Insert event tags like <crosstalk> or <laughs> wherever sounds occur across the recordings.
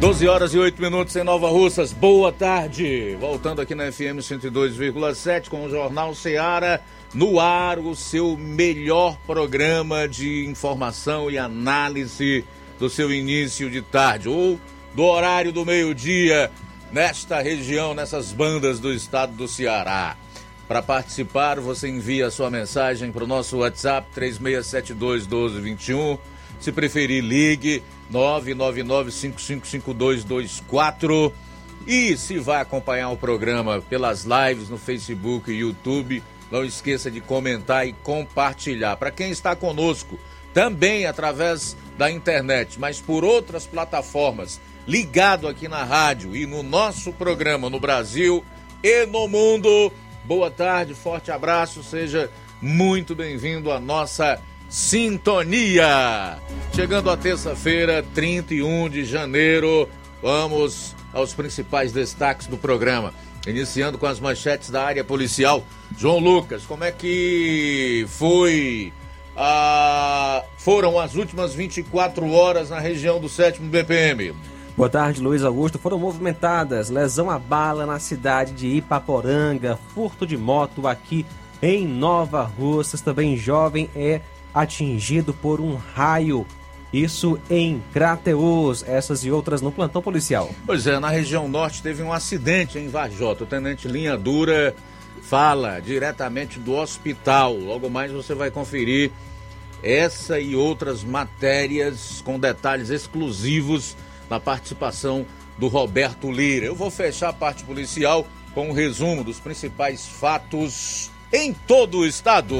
12 horas e 8 minutos em Nova Russas. Boa tarde. Voltando aqui na FM 102,7 com o Jornal Seara no ar, o seu melhor programa de informação e análise do seu início de tarde ou do horário do meio-dia nesta região, nessas bandas do estado do Ceará. Para participar, você envia a sua mensagem para o nosso WhatsApp 3672 1221. Se preferir, ligue 999555224. E se vai acompanhar o programa pelas lives no Facebook e YouTube, não esqueça de comentar e compartilhar. Para quem está conosco, também através da internet, mas por outras plataformas, ligado aqui na rádio e no nosso programa no Brasil e no mundo. Boa tarde, forte abraço, seja muito bem-vindo à nossa Sintonia. Chegando a terça-feira, 31 de janeiro, vamos aos principais destaques do programa. Iniciando com as manchetes da área policial. João Lucas, como é que foi? Ah, foram as últimas 24 horas na região do 7 BPM. Boa tarde, Luiz Augusto. Foram movimentadas lesão a bala na cidade de Ipaporanga, furto de moto aqui em Nova Russas. Também jovem é atingido por um raio. Isso em Crateus, essas e outras no plantão policial. Pois é, na região norte teve um acidente em Varjota. O tenente Linha Dura fala diretamente do hospital. Logo mais você vai conferir essa e outras matérias com detalhes exclusivos na participação do Roberto Lira. Eu vou fechar a parte policial com um resumo dos principais fatos em todo o estado.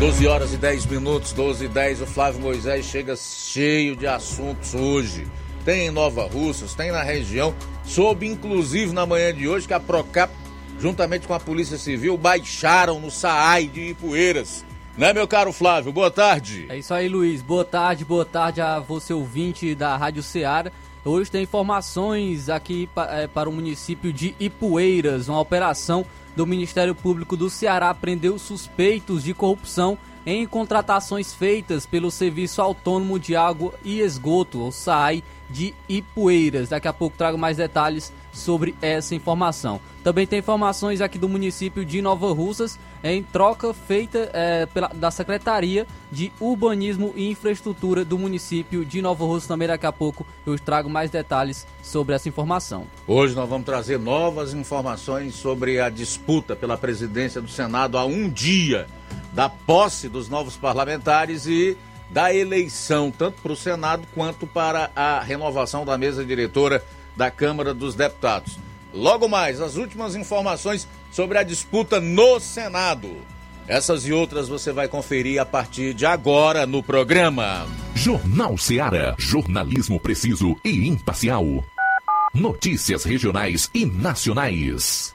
12 horas e 10 minutos, 12 e 10, o Flávio Moisés chega cheio de assuntos hoje. Tem em Nova Russas, tem na região, soube inclusive na manhã de hoje que a Procap, juntamente com a Polícia Civil, baixaram no SAAI de Ipueiras. Né, meu caro Flávio? Boa tarde. É isso aí, Luiz. Boa tarde, boa tarde a você ouvinte da Rádio Ceará. Hoje tem informações aqui é, para o município de Ipueiras, uma operação do Ministério Público do Ceará prendeu suspeitos de corrupção em contratações feitas pelo Serviço Autônomo de Água e Esgoto, o SAI, de Ipueiras. Daqui a pouco trago mais detalhes sobre essa informação. Também tem informações aqui do município de Nova Russas em troca feita é, pela, da Secretaria de Urbanismo e Infraestrutura do município de Nova Russas. Também daqui a pouco eu trago mais detalhes sobre essa informação. Hoje nós vamos trazer novas informações sobre a disputa pela presidência do Senado há um dia da posse dos novos parlamentares e da eleição, tanto para o Senado quanto para a renovação da mesa diretora da Câmara dos Deputados. Logo mais, as últimas informações sobre a disputa no Senado. Essas e outras você vai conferir a partir de agora no programa. Jornal Seara. Jornalismo preciso e imparcial. Notícias regionais e nacionais.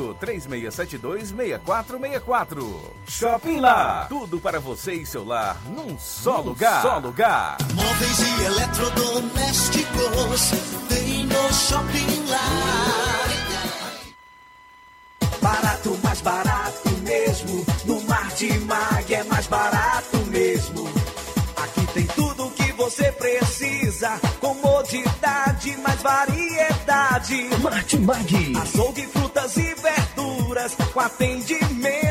3672 3464. Shopping Lá. Tudo para você e seu lar num só num lugar. Só lugar. Móveis e eletrodomésticos tem no Shopping Lá. Barato, mais barato mesmo. No Mar de Mag é mais barato mesmo. Aqui tem tudo o que você precisa. Comodidade, variedade. Martimag. Açougue, frutas e verduras com atendimento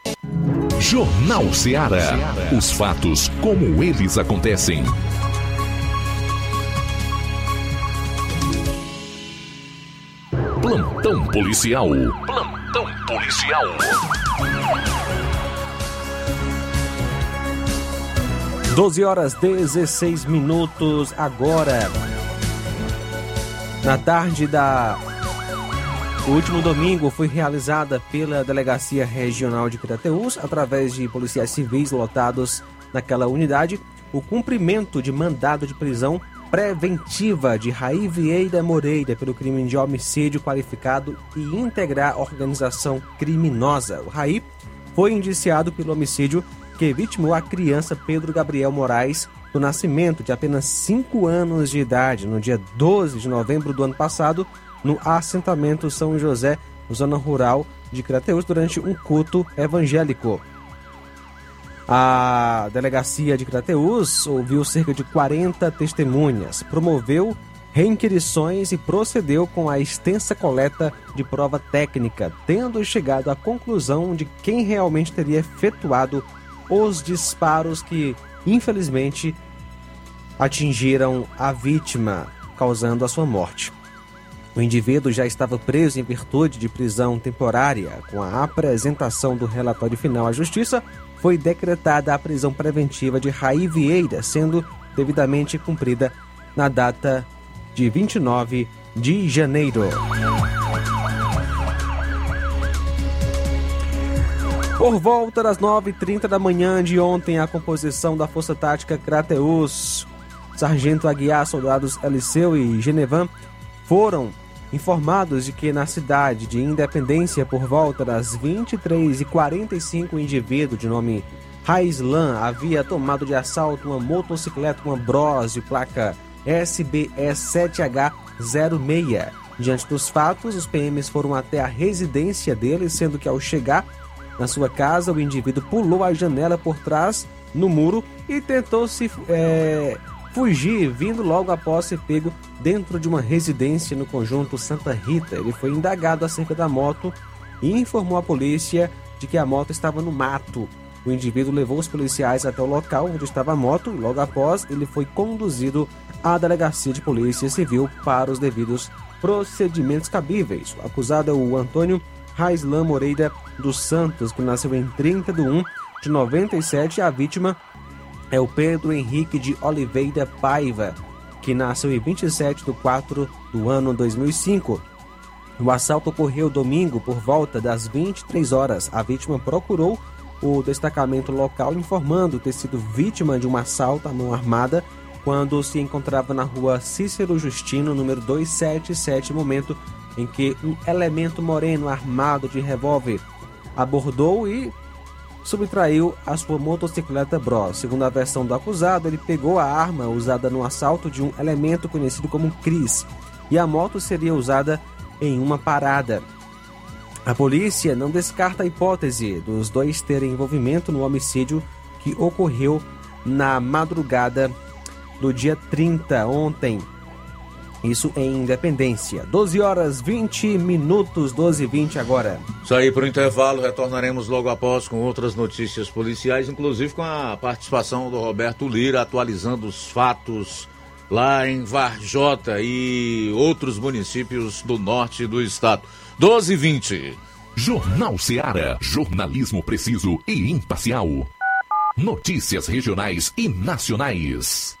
Jornal Ceará. Os fatos como eles acontecem. Plantão policial. Plantão policial. Doze horas 16 minutos agora. Na tarde da o último domingo foi realizada pela Delegacia Regional de Crateús, através de policiais civis lotados naquela unidade, o cumprimento de mandado de prisão preventiva de Raí Vieira Moreira pelo crime de homicídio qualificado e integrar organização criminosa. O Raí foi indiciado pelo homicídio que vitimou a criança Pedro Gabriel Moraes do nascimento de apenas 5 anos de idade no dia 12 de novembro do ano passado no assentamento São José, zona rural de Crateus, durante um culto evangélico. A delegacia de Crateus ouviu cerca de 40 testemunhas, promoveu reinquirições e procedeu com a extensa coleta de prova técnica, tendo chegado à conclusão de quem realmente teria efetuado os disparos que, infelizmente, atingiram a vítima, causando a sua morte. O indivíduo já estava preso em virtude de prisão temporária. Com a apresentação do relatório final à Justiça, foi decretada a prisão preventiva de Raí Vieira, sendo devidamente cumprida na data de 29 de janeiro. Por volta das 9h30 da manhã de ontem, a composição da Força Tática Crateus, Sargento Aguiar, soldados Eliseu e Genevan, foram informados de que na cidade de Independência, por volta das 23h45, um indivíduo de nome Raislan havia tomado de assalto uma motocicleta com Bros de placa SBE7H06. Diante dos fatos, os PMs foram até a residência dele, sendo que ao chegar na sua casa, o indivíduo pulou a janela por trás no muro e tentou se é, fugir, vindo logo após ser pego dentro de uma residência no conjunto Santa Rita. Ele foi indagado acerca da moto e informou a polícia de que a moto estava no mato. O indivíduo levou os policiais até o local onde estava a moto logo após ele foi conduzido à delegacia de polícia civil para os devidos procedimentos cabíveis. O acusado é o Antônio Raislan Moreira dos Santos, que nasceu em 30 de 1 de 97 e a vítima é o Pedro Henrique de Oliveira Paiva, que nasceu em 27 de 4 do ano 2005. O assalto ocorreu domingo por volta das 23 horas. A vítima procurou o destacamento local informando ter sido vítima de um assalto à mão armada quando se encontrava na rua Cícero Justino, número 277, momento em que um elemento moreno armado de revólver abordou e subtraiu a sua motocicleta Bros. Segundo a versão do acusado, ele pegou a arma usada no assalto de um elemento conhecido como Cris e a moto seria usada em uma parada. A polícia não descarta a hipótese dos dois terem envolvimento no homicídio que ocorreu na madrugada do dia 30, ontem. Isso em Independência. 12 horas 20 minutos, 12 e 20 agora. Isso aí para o intervalo, retornaremos logo após com outras notícias policiais, inclusive com a participação do Roberto Lira, atualizando os fatos lá em Varjota e outros municípios do norte do estado. 12 e 20. Jornal Seara. Jornalismo preciso e imparcial. Notícias regionais e nacionais.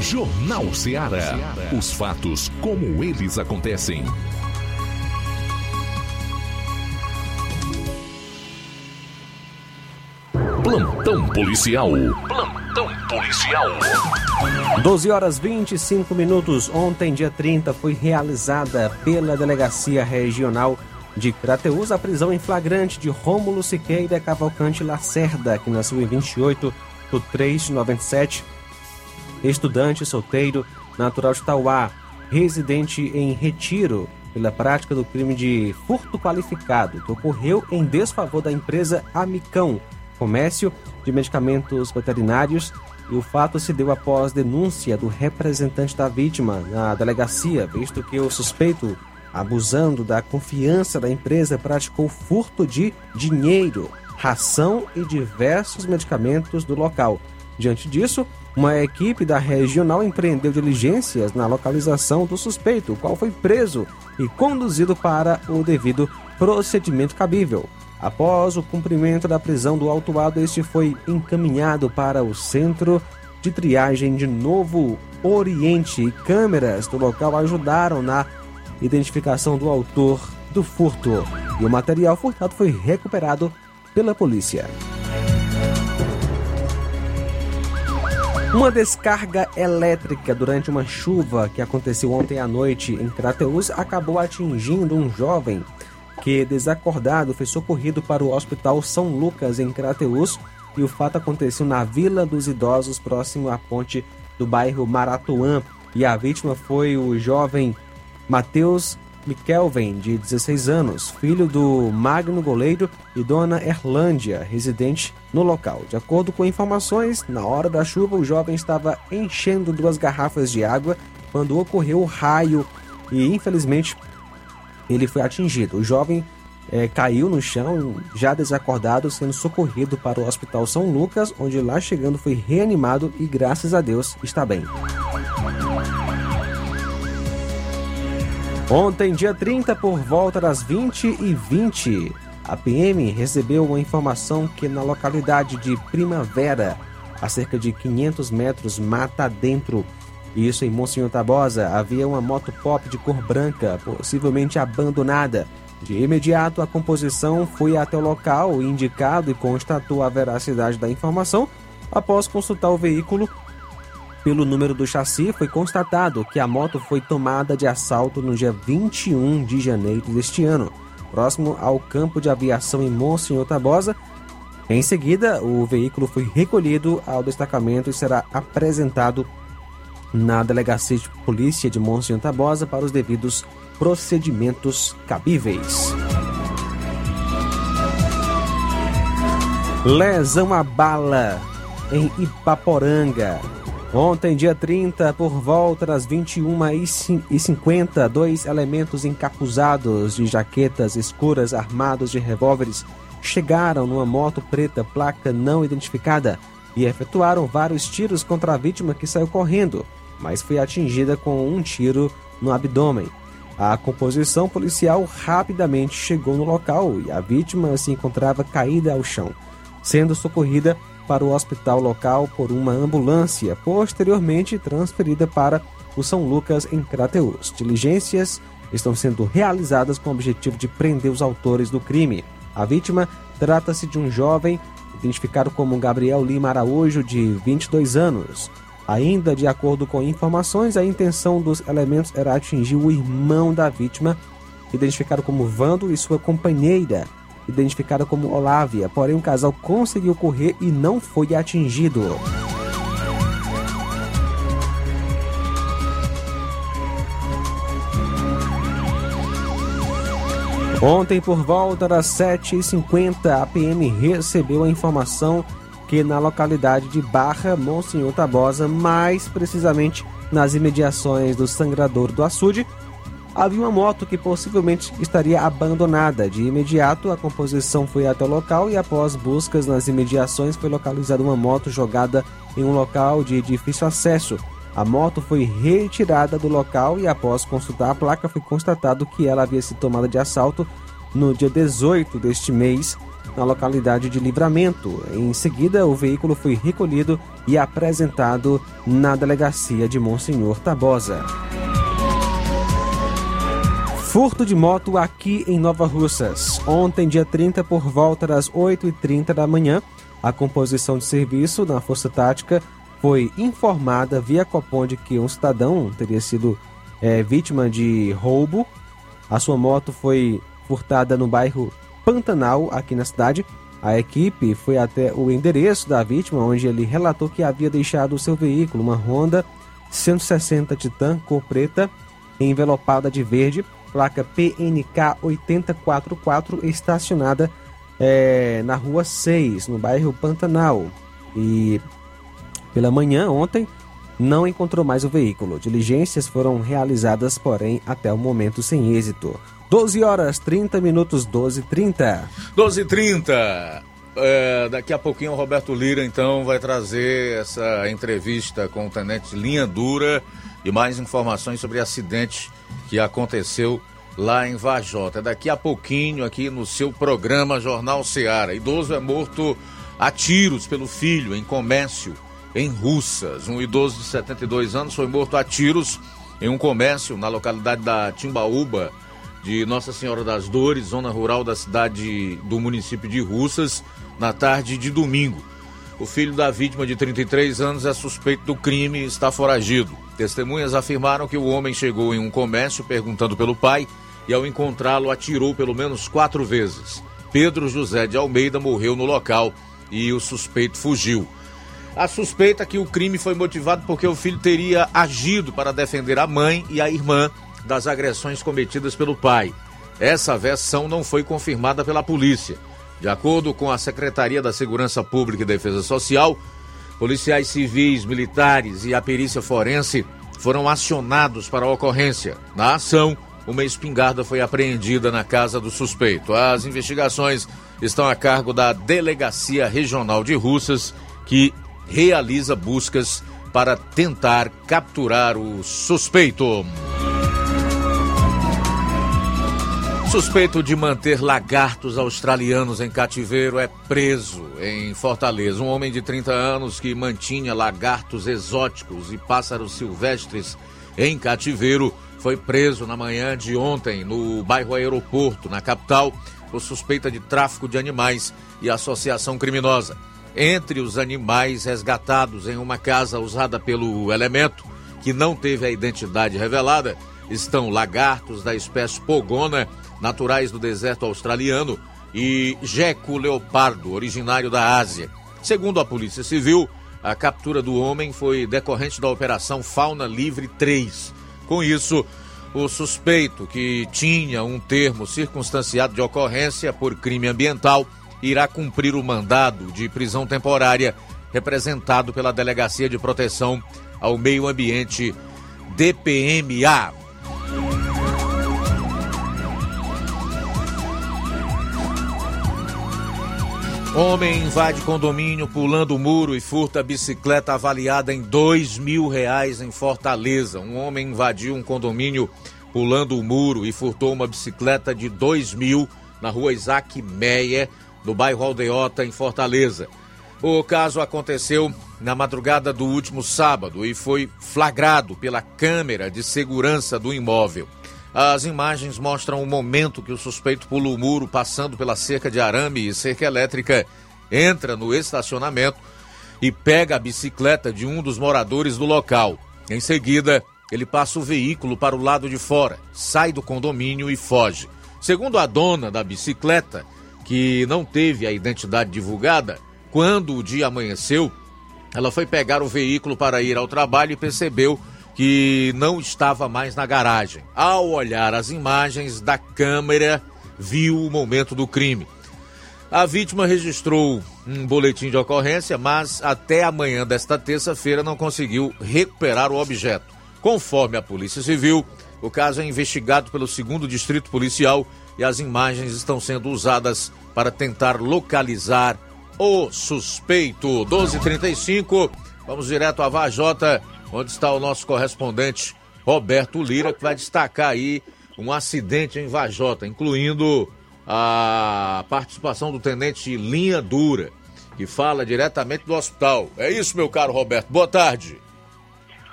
Jornal Ceará. Os fatos como eles acontecem. Plantão policial. Plantão policial. 12 horas 25 minutos. Ontem, dia 30, foi realizada pela Delegacia Regional de Crateús a prisão em flagrante de Rômulo Siqueira Cavalcante Lacerda, que nasceu em 28 do 3 de 97, estudante solteiro, natural de Tauá, residente em Retiro, pela prática do crime de furto qualificado, que ocorreu em desfavor da empresa Amicão, comércio de medicamentos veterinários, e o fato se deu após denúncia do representante da vítima na delegacia, visto que o suspeito, abusando da confiança da empresa, praticou furto de dinheiro, ração e diversos medicamentos do local. Diante disso, uma equipe da regional empreendeu diligências na localização do suspeito, o qual foi preso e conduzido para o devido procedimento cabível. Após o cumprimento da prisão do autuado, este foi encaminhado para o centro de triagem de Novo Oriente câmeras do local ajudaram na identificação do autor do furto. E o material furtado foi recuperado pela polícia. Uma descarga elétrica durante uma chuva que aconteceu ontem à noite em Crateús acabou atingindo um jovem que, desacordado, foi socorrido para o Hospital São Lucas em Crateús e o fato aconteceu na Vila dos Idosos, próximo à ponte do bairro Maratuã. E a vítima foi o jovem Matheus Mikelven, de 16 anos, filho do Magno Goleiro e dona Erlândia, residente no local. De acordo com informações, na hora da chuva, o jovem estava enchendo duas garrafas de água quando ocorreu o raio e, infelizmente, ele foi atingido. O jovem é, caiu no chão, já desacordado, sendo socorrido para o Hospital São Lucas, onde lá chegando foi reanimado e, graças a Deus, está bem. Ontem, dia 30, por volta das 20 e 20 a PM recebeu uma informação que na localidade de Primavera, a cerca de 500 metros mata dentro, isso em Monsenhor Tabosa, havia uma moto pop de cor branca, possivelmente abandonada. De imediato, a composição foi até o local indicado e constatou a veracidade da informação. Após consultar o veículo, pelo número do chassi, foi constatado que a moto foi tomada de assalto no dia 21 de janeiro deste ano, próximo ao campo de aviação em Monsenhor Tabosa. Em seguida, o veículo foi recolhido ao destacamento e será apresentado na Delegacia de Polícia de Monsenhor Tabosa para os devidos procedimentos cabíveis. Lesão a bala em Ipaporanga. Ontem, dia 30, por volta das 21h50, dois elementos encapuzados de jaquetas escuras armados de revólveres chegaram numa moto preta placa não identificada e efetuaram vários tiros contra a vítima que saiu correndo, mas foi atingida com um tiro no abdômen. A composição policial rapidamente chegou no local e a vítima se encontrava caída ao chão, sendo socorrida para o hospital local por uma ambulância, posteriormente transferida para o São Lucas em Crateús. Diligências estão sendo realizadas com o objetivo de prender os autores do crime. A vítima trata-se de um jovem identificado como Gabriel Lima Araújo, de 22 anos. Ainda de acordo com informações, a intenção dos elementos era atingir o irmão da vítima, identificado como Vando, e sua companheira, identificada como Olávia. Porém, o casal conseguiu correr e não foi atingido. Ontem, por volta das 7h50, a PM recebeu a informação que na localidade de Barra, Monsenhor Tabosa, mais precisamente nas imediações do Sangrador do Açude, havia uma moto que possivelmente estaria abandonada. De imediato, a composição foi até o local e, após buscas nas imediações, foi localizada uma moto jogada em um local de difícil acesso. A moto foi retirada do local e, após consultar a placa, foi constatado que ela havia sido tomada de assalto no dia 18 deste mês, na localidade de Livramento. Em seguida, o veículo foi recolhido e apresentado na delegacia de Monsenhor Tabosa. Furto de moto aqui em Nova Russas. Ontem, dia 30, por volta das 8h30 da manhã, a composição de serviço na Força Tática foi informada via Copom de que um cidadão teria sido é, vítima de roubo. A sua moto foi furtada no bairro Pantanal, aqui na cidade. A equipe foi até o endereço da vítima, onde ele relatou que havia deixado o seu veículo, uma Honda 160 Titan cor preta, envelopada de verde, placa PNK 844, estacionada é, na rua 6, no bairro Pantanal. E pela manhã, ontem, não encontrou mais o veículo. Diligências foram realizadas, porém, até o momento sem êxito. 12 horas 30 minutos, 12 30 12 30 é, daqui a pouquinho o Roberto Lira então vai trazer essa entrevista com o tenente Linha Dura e mais informações sobre acidente que aconteceu lá em Vajota. Daqui a pouquinho aqui no seu programa Jornal Seara. Idoso é morto a tiros pelo filho em comércio em Russas. Um idoso de 72 anos foi morto a tiros em um comércio na localidade da Timbaúba, de Nossa Senhora das Dores, zona rural da cidade do município de Russas, na tarde de domingo. O filho da vítima de 33 anos é suspeito do crime e está foragido. Testemunhas afirmaram que o homem chegou em um comércio perguntando pelo pai e, ao encontrá-lo, atirou pelo menos quatro vezes. Pedro José de Almeida morreu no local e o suspeito fugiu. A suspeita que o crime foi motivado porque o filho teria agido para defender a mãe e a irmã das agressões cometidas pelo pai. Essa versão não foi confirmada pela polícia. De acordo com a Secretaria da Segurança Pública e Defesa Social, policiais civis, militares e a perícia forense foram acionados para a ocorrência. Na ação, uma espingarda foi apreendida na casa do suspeito. As investigações estão a cargo da Delegacia Regional de Russas, que realiza buscas para tentar capturar o suspeito. Suspeito de manter lagartos australianos em cativeiro é preso em Fortaleza. Um homem de 30 anos que mantinha lagartos exóticos e pássaros silvestres em cativeiro foi preso na manhã de ontem no bairro Aeroporto, na capital, por suspeita de tráfico de animais e associação criminosa. Entre os animais resgatados em uma casa usada pelo elemento, que não teve a identidade revelada, estão lagartos da espécie pogona, naturais do deserto australiano, e geco leopardo, originário da Ásia. Segundo a Polícia Civil, a captura do homem foi decorrente da Operação Fauna Livre 3. Com isso, o suspeito, que tinha um termo circunstanciado de ocorrência por crime ambiental, irá cumprir o mandado de prisão temporária representado pela Delegacia de Proteção ao Meio Ambiente DPMA. Homem invade condomínio pulando muro e furta bicicleta avaliada em dois mil reais em Fortaleza. Um homem invadiu um condomínio pulando o muro e furtou uma bicicleta de dois mil na rua Isaac Meia, no bairro Aldeota, em Fortaleza. O caso aconteceu na madrugada do último sábado e foi flagrado pela câmera de segurança do imóvel. As imagens mostram o momento que o suspeito pula o muro passando pela cerca de arame e cerca elétrica entra no estacionamento e pega a bicicleta de um dos moradores do local. Em seguida, ele passa o veículo para o lado de fora, sai do condomínio e foge. Segundo a dona da bicicleta, que não teve a identidade divulgada, quando o dia amanheceu, ela foi pegar o veículo para ir ao trabalho e percebeu que não estava mais na garagem. Ao olhar as imagens da câmera, viu o momento do crime. A vítima registrou um boletim de ocorrência, mas até amanhã desta terça-feira não conseguiu recuperar o objeto. Conforme a Polícia Civil, o caso é investigado pelo segundo Distrito Policial e as imagens estão sendo usadas para tentar localizar o suspeito. 12:35. Vamos direto a Vajota, onde está o nosso correspondente Roberto Lira, que vai destacar aí um acidente em Vajota, incluindo a participação do tenente Linha Dura, que fala diretamente do hospital. É isso, meu caro Roberto. Boa tarde.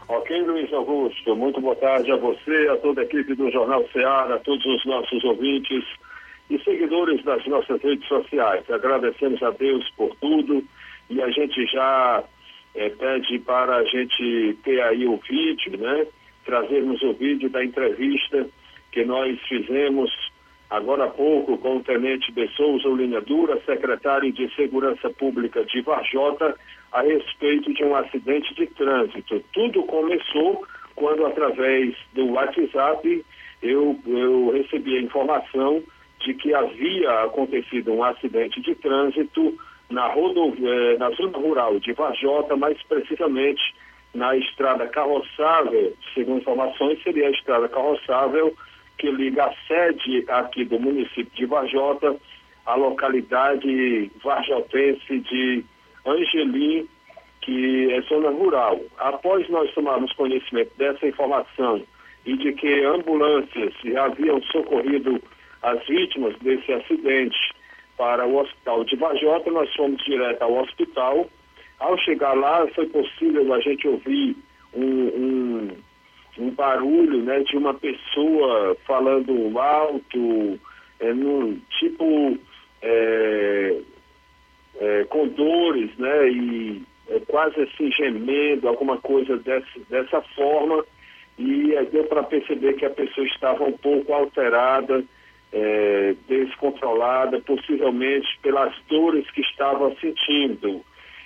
Ok, Luiz Augusto. Muito boa tarde a você, a toda a equipe do Jornal Ceará, a todos os nossos ouvintes e seguidores das nossas redes sociais. Agradecemos a Deus por tudo e a gente já é, pede para a gente ter aí o vídeo, né? Trazermos o vídeo da entrevista que nós fizemos agora há pouco com o Tenente de Souza Linha Dura, secretário de Segurança Pública de Varjota, a respeito de um acidente de trânsito. Tudo começou quando, através do WhatsApp, eu, eu recebi a informação de que havia acontecido um acidente de trânsito na, rodovia, na zona rural de Varjota, mais precisamente na estrada carroçável, segundo informações, seria a estrada carroçável que liga a sede aqui do município de Varjota à localidade varjotense de Angelim, que é zona rural. Após nós tomarmos conhecimento dessa informação e de que ambulâncias haviam socorrido as vítimas desse acidente para o hospital de Vajota, nós fomos direto ao hospital. Ao chegar lá, foi possível a gente ouvir um, um, um barulho né, de uma pessoa falando alto, é, num, tipo é, é, com dores, né, e é, quase assim gemendo, alguma coisa dessa, dessa forma, e é, deu para perceber que a pessoa estava um pouco alterada, é, descontrolada, possivelmente pelas dores que estava sentindo.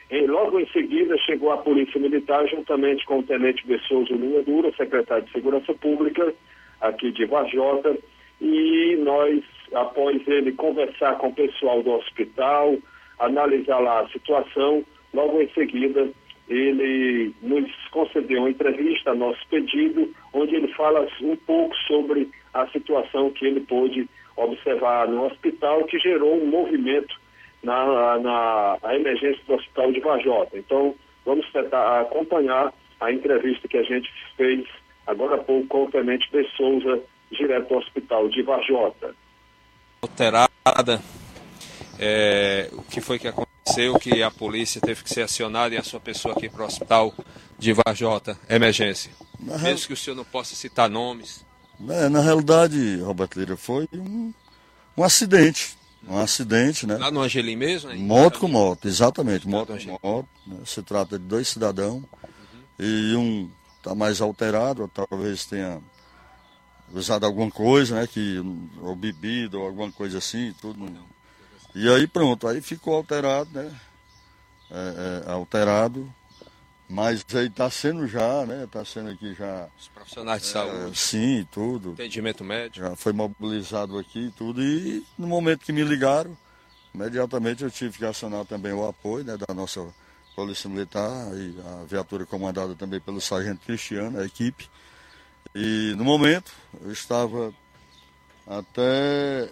E logo em seguida chegou a Polícia Militar, juntamente com o Tenente Bessoso Linha Dura, secretário de Segurança Pública, aqui de Vajota, e nós, após ele conversar com o pessoal do hospital, analisar lá a situação, logo em seguida ele nos concedeu uma entrevista a nosso pedido, onde ele fala um pouco sobre a situação que ele pôde observar no hospital, que gerou um movimento na, na a emergência do hospital de Vajota. Então, vamos tentar acompanhar a entrevista que a gente fez agora há pouco com o Tenente de Souza, direto do hospital de Vajota. Alterada, é, o que foi que aconteceu, que a polícia teve que ser acionada e a sua pessoa aqui para o hospital de Vajota, emergência. Na Mesmo real... que o senhor não possa citar nomes. É, na realidade, Roberto Lira, foi um, um acidente. Um acidente, né? Lá no Angelim mesmo? Né? Moto com moto, exatamente. Moto com moto. Né? Se trata de dois cidadãos. Uhum. E um está mais alterado, talvez tenha usado alguma coisa, né? Que, ou bebido, ou alguma coisa assim, tudo. E aí pronto, aí ficou alterado, né? É, é, alterado. Mas aí está sendo já, né? Está sendo aqui já. Os profissionais de é, saúde. Sim, tudo. Atendimento médico. Já foi mobilizado aqui tudo. E no momento que me ligaram, imediatamente eu tive que acionar também o apoio né, da nossa Polícia Militar e a viatura comandada também pelo Sargento Cristiano, a equipe. E no momento eu estava até.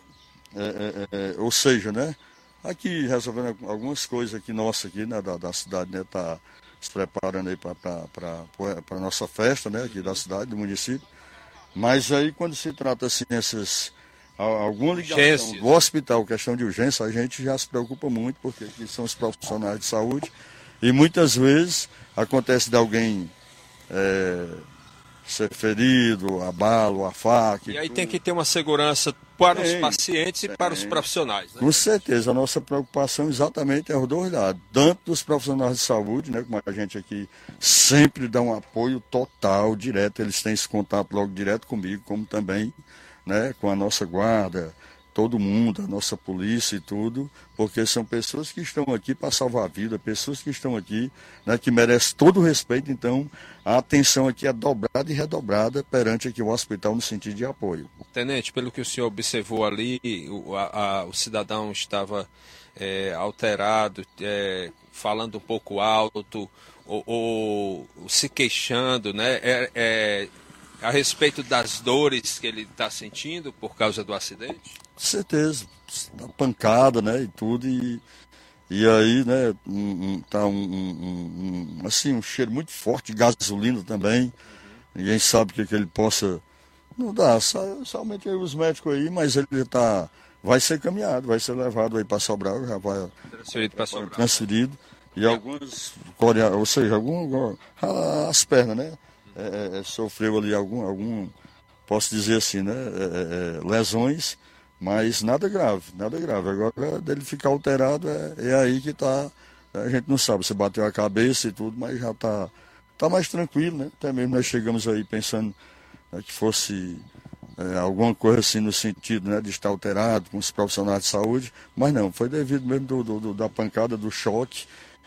É, é, é ou seja, né? Aqui resolvendo algumas coisas aqui nossa aqui, né, da, da cidade, né? Tá, se preparando aí para a nossa festa, né, aqui da cidade, do município. Mas aí quando se trata assim, essas alguma ligação do hospital, questão de urgência, a gente já se preocupa muito, porque aqui são os profissionais de saúde, e muitas vezes acontece de alguém é, ser ferido, a bala, a faca. E aí tem que ter uma segurança para os Tem, pacientes e para os tem. profissionais. Né? Com certeza, a nossa preocupação exatamente é os dois lados, tanto dos profissionais de saúde, né, como a gente aqui sempre dá um apoio total, direto, eles têm esse contato logo direto comigo, como também né, com a nossa guarda, todo mundo, a nossa polícia e tudo, porque são pessoas que estão aqui para salvar a vida, pessoas que estão aqui, né, que merecem todo o respeito, então a atenção aqui é dobrada e redobrada perante aqui o hospital no sentido de apoio. Tenente, pelo que o senhor observou ali, o, a- a- o cidadão estava é, alterado, é, falando um pouco alto, ou, ou se queixando, né? É, é, a respeito das dores que ele está sentindo por causa do acidente? Com certeza, da pancada, né, e tudo, e, e aí, né, um, um- tá um, um- assim, um cheiro muito forte de gasolina também, ninguém sabe o que, que ele possa, não dá, somente os médicos aí, mas ele tá, vai ser caminhado, vai ser levado aí para Sobral, já vai Transferido para Sobral. transferido, e alguns, corea- ou seja, algum, as pernas, né, é, é, sofreu ali algum, algum, posso dizer assim, né, é, é, lesões, mas nada grave, nada grave. Agora, dele ficar alterado, é, é aí que tá, a gente não sabe se bateu a cabeça e tudo, mas já tá, tá mais tranquilo, né, até mesmo nós chegamos aí pensando né, que fosse é, alguma coisa assim no sentido né, de estar alterado com os profissionais de saúde, mas não, foi devido mesmo do, do- do- da pancada, do choque,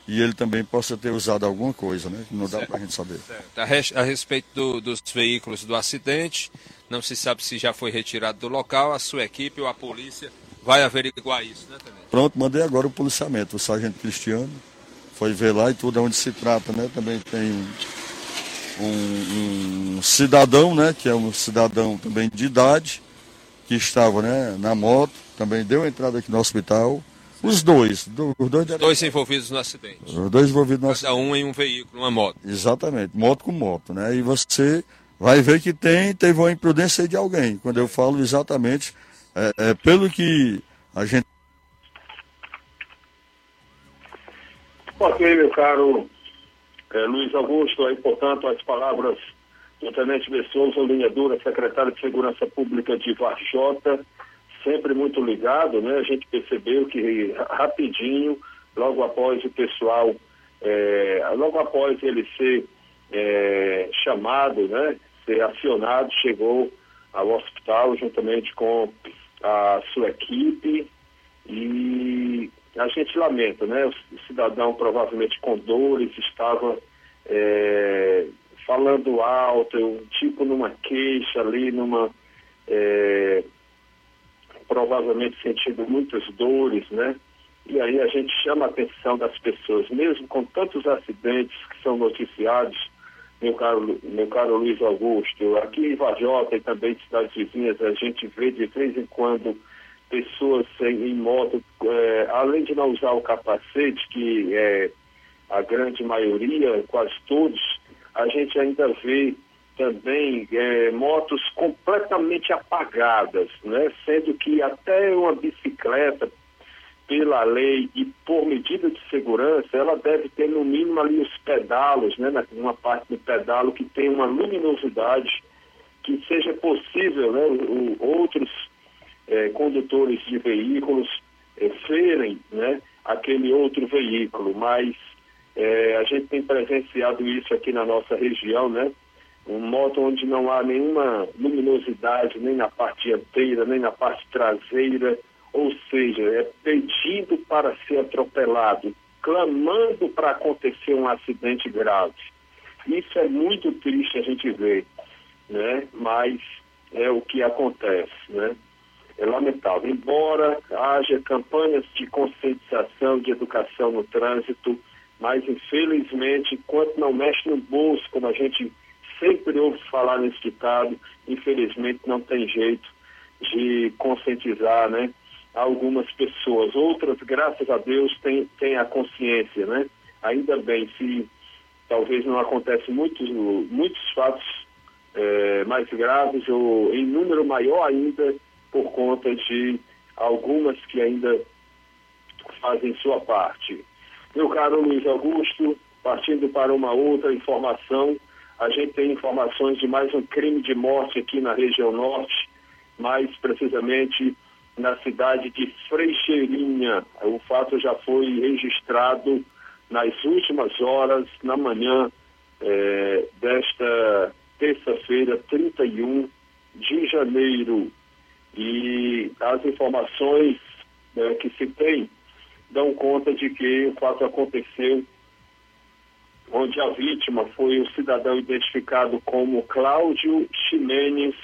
e ele também possa ter usado alguma coisa, né? Não dá para a gente saber. A, res- a respeito do- dos veículos do acidente, não se sabe se já foi retirado do local, a sua equipe ou a polícia vai averiguar isso, né, Tenente? Pronto, mandei agora o policiamento, o sargento Cristiano, foi ver lá e tudo, onde se trata, né? Também tem um, um cidadão, né? Que é um cidadão também de idade, que estava né, na moto, também deu entrada aqui no hospital. Os dois, do- os dois Os dois envolvidos no acidente. Os dois envolvidos no Cada um em um veículo, uma moto. Exatamente, moto com moto, né? E você vai ver que tem, teve uma imprudência de alguém. Quando eu falo exatamente, é, é pelo que a gente. Ok, meu caro eh, Luiz Augusto, aí, portanto, as palavras do Tenente de Souza, linha dura, secretário de Segurança Pública de Varjota, sempre muito ligado, né? A gente percebeu que ra- rapidinho, logo após o pessoal, eh, logo após ele ser eh, chamado, né? Ser acionado, chegou ao hospital juntamente com a sua equipe e a gente lamenta, né? O cidadão provavelmente com dores estava eh, falando alto, tipo numa queixa ali, numa eh, provavelmente sentindo muitas dores, né? E aí a gente chama a atenção das pessoas, mesmo com tantos acidentes que são noticiados, meu caro, meu caro Luiz Augusto, aqui em Vajota e também em cidades vizinhas, a gente vê de vez em quando pessoas em, moto, eh, além de não usar o capacete, que é a grande maioria, quase todos, a gente ainda vê também eh, motos completamente apagadas, né? sendo que até uma bicicleta, pela lei e por medida de segurança, ela deve ter no mínimo ali os pedalos, né? uma parte do pedalo que tem uma luminosidade que seja possível né? o- outros eh, condutores de veículos eh, verem né? aquele outro veículo, mas eh, a gente tem presenciado isso aqui na nossa região, né? Um moto onde não há nenhuma luminosidade, nem na parte dianteira, nem na parte traseira, ou seja, é pedindo para ser atropelado, clamando para acontecer um acidente grave. Isso é muito triste a gente ver, né? Mas é o que acontece, né? É lamentável. Embora haja campanhas de conscientização, de educação no trânsito, mas infelizmente, enquanto não mexe no bolso, como a gente sempre ouve falar nesse ditado, infelizmente não tem jeito de conscientizar, né? Algumas pessoas, outras, graças a Deus, têm, têm a consciência, né? Ainda bem, se talvez não acontece muitos, muitos fatos eh, mais graves ou em número maior ainda por conta de algumas que ainda fazem sua parte. Meu caro Luiz Augusto, partindo para uma outra informação, a gente tem informações de mais um crime de morte aqui na região norte, mais precisamente na cidade de Freixeirinha. O fato já foi registrado nas últimas horas, na manhã eh, desta terça-feira, 31 de janeiro. E as informações né, que se tem dão conta de que o fato aconteceu onde a vítima foi o cidadão identificado como Cláudio Ximenes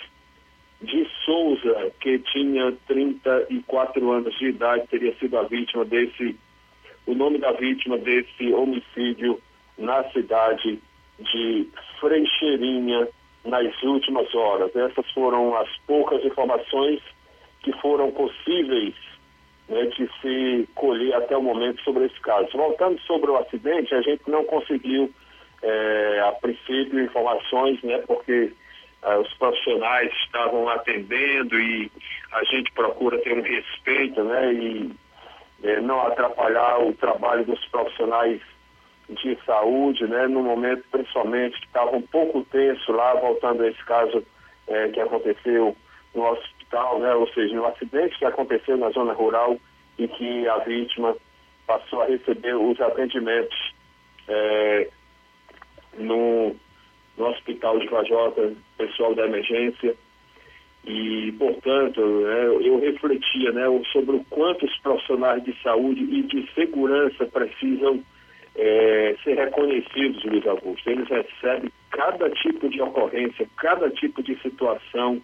de Souza, que tinha 34 anos de idade, teria sido a vítima desse, o nome da vítima desse homicídio na cidade de Freixeirinha nas últimas horas. Essas foram as poucas informações que foram possíveis né, de se colher até o momento sobre esse caso. Voltando sobre o acidente, a gente não conseguiu, é, a princípio, informações, né, porque é, os profissionais estavam atendendo e a gente procura ter um respeito né, e é, não atrapalhar o trabalho dos profissionais de saúde, né, no momento principalmente que estava um pouco tenso lá, voltando a esse caso é, que aconteceu no hospital, né, ou seja, no acidente que aconteceu na zona rural e que a vítima passou a receber os atendimentos é, no, no hospital de Vajota, pessoal da emergência. E, portanto, né, eu refletia né, sobre o quanto os profissionais de saúde e de segurança precisam é, ser reconhecidos, Luiz Augusto. Eles recebem cada tipo de ocorrência, cada tipo de situação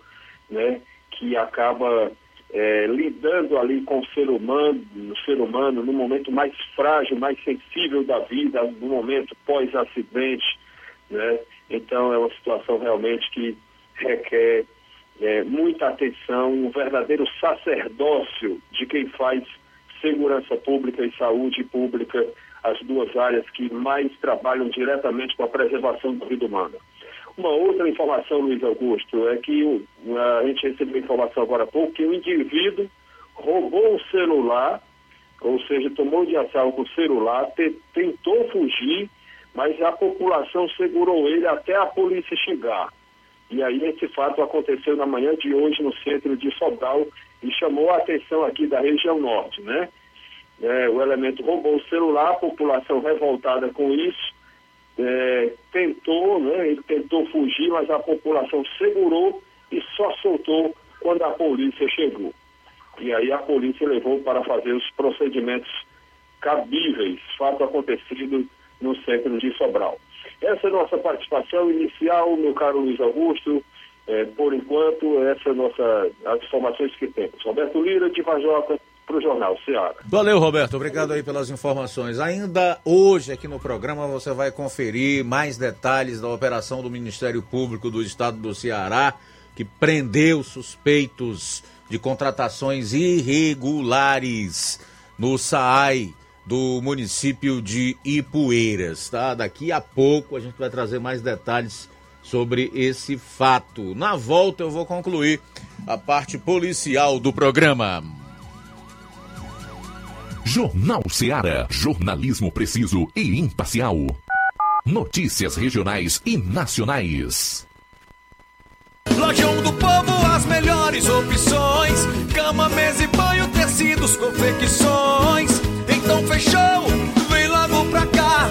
né, que acaba é, lidando ali com o ser humano, o ser humano no momento mais frágil, mais sensível da vida, no momento pós-acidente, né? Então é uma situação realmente que requer é, muita atenção, um verdadeiro sacerdócio de quem faz segurança pública e saúde pública, as duas áreas que mais trabalham diretamente com a preservação da vida humana. Uma outra informação, Luiz Augusto, é que a gente recebeu informação agora há pouco que o indivíduo roubou o celular, ou seja, tomou de assalto o celular, te, tentou fugir, mas a população segurou ele até a polícia chegar. E aí esse fato aconteceu na manhã de hoje no centro de Sobral e chamou a atenção aqui da região norte, né? É, o elemento roubou o celular, a população revoltada com isso, é, tentou, né, ele tentou fugir, mas a população segurou e só soltou quando a polícia chegou. E aí a polícia levou para fazer os procedimentos cabíveis, fato acontecido no centro de Sobral. Essa é a nossa participação inicial, meu caro Luiz Augusto. É, por enquanto, essa é nossa, as informações que temos. Roberto Lira, de Vajota, para o Jornal Ceará. Valeu, Roberto. Obrigado aí pelas informações. Ainda hoje aqui no programa você vai conferir mais detalhes da operação do Ministério Público do Estado do Ceará, que prendeu suspeitos de contratações irregulares no SAAI do município de Ipueiras, tá? Daqui a pouco a gente vai trazer mais detalhes sobre esse fato. Na volta eu vou concluir a parte policial do programa. Jornal Seara. Jornalismo preciso e imparcial. Notícias regionais e nacionais. Lojão do Povo, as melhores opções: cama, mesa e banho, tecidos, confecções. Então fechou, vem logo pra cá.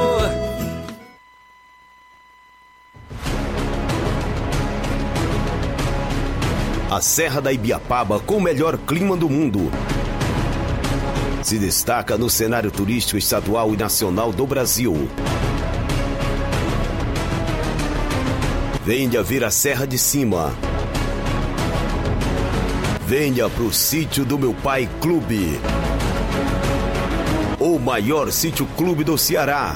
A Serra da Ibiapaba com o melhor clima do mundo. Se destaca no cenário turístico estadual e nacional do Brasil. Venha ver a Serra de Cima. Venha pro sítio do meu pai Clube. O maior sítio clube do Ceará.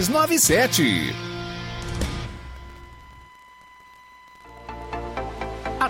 6297.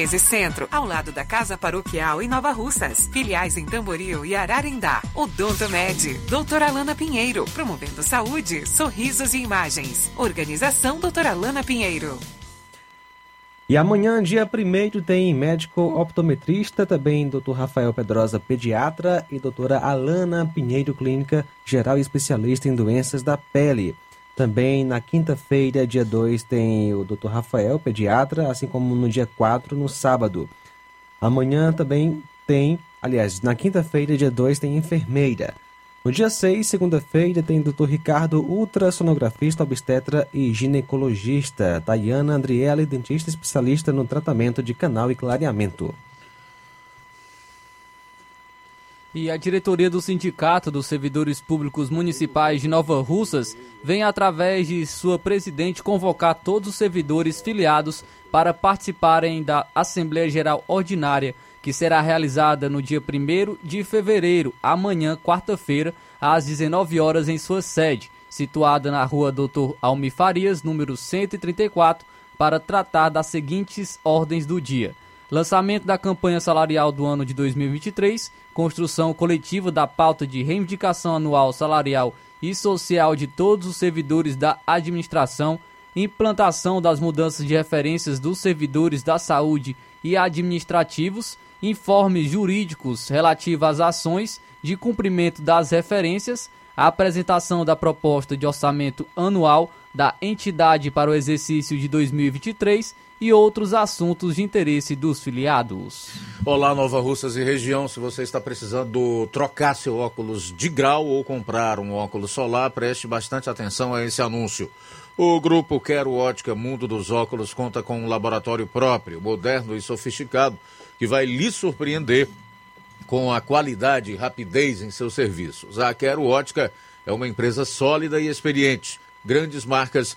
13 Centro, ao lado da Casa Paroquial em Nova Russas. Filiais em Tamboril e Ararindá. Odonto Med, doutora Alana Pinheiro, promovendo saúde, sorrisos e imagens. Organização doutora Alana Pinheiro. E amanhã, dia 1 tem médico optometrista, também Dr. Rafael Pedrosa, pediatra, e doutora Alana Pinheiro, clínica geral e especialista em doenças da pele. Também na quinta-feira, dia 2, tem o Dr. Rafael, pediatra, assim como no dia 4, no sábado. Amanhã também tem, aliás, na quinta-feira, dia 2, tem enfermeira. No dia 6, segunda-feira, tem Dr. Ricardo, ultrassonografista, obstetra e ginecologista. Tayana Andriele, dentista especialista no tratamento de canal e clareamento. E a diretoria do Sindicato dos Servidores Públicos Municipais de Nova Russas vem, através de sua presidente, convocar todos os servidores filiados para participarem da Assembleia Geral Ordinária, que será realizada no dia 1 de fevereiro, amanhã, quarta-feira, às 19 horas, em sua sede, situada na rua Doutor Almi Farias, número 134, para tratar das seguintes ordens do dia. Lançamento da campanha salarial do ano de 2023, construção coletiva da pauta de reivindicação anual salarial e social de todos os servidores da administração, implantação das mudanças de referências dos servidores da saúde e administrativos, informes jurídicos relativos às ações de cumprimento das referências, a apresentação da proposta de orçamento anual da entidade para o exercício de 2023 e outros assuntos de interesse dos filiados. Olá, Nova Russas e região. Se você está precisando trocar seu óculos de grau ou comprar um óculos solar, preste bastante atenção a esse anúncio. O grupo Quero Ótica Mundo dos Óculos conta com um laboratório próprio, moderno e sofisticado, que vai lhe surpreender com a qualidade e rapidez em seus serviços. A Quero Ótica é uma empresa sólida e experiente. Grandes marcas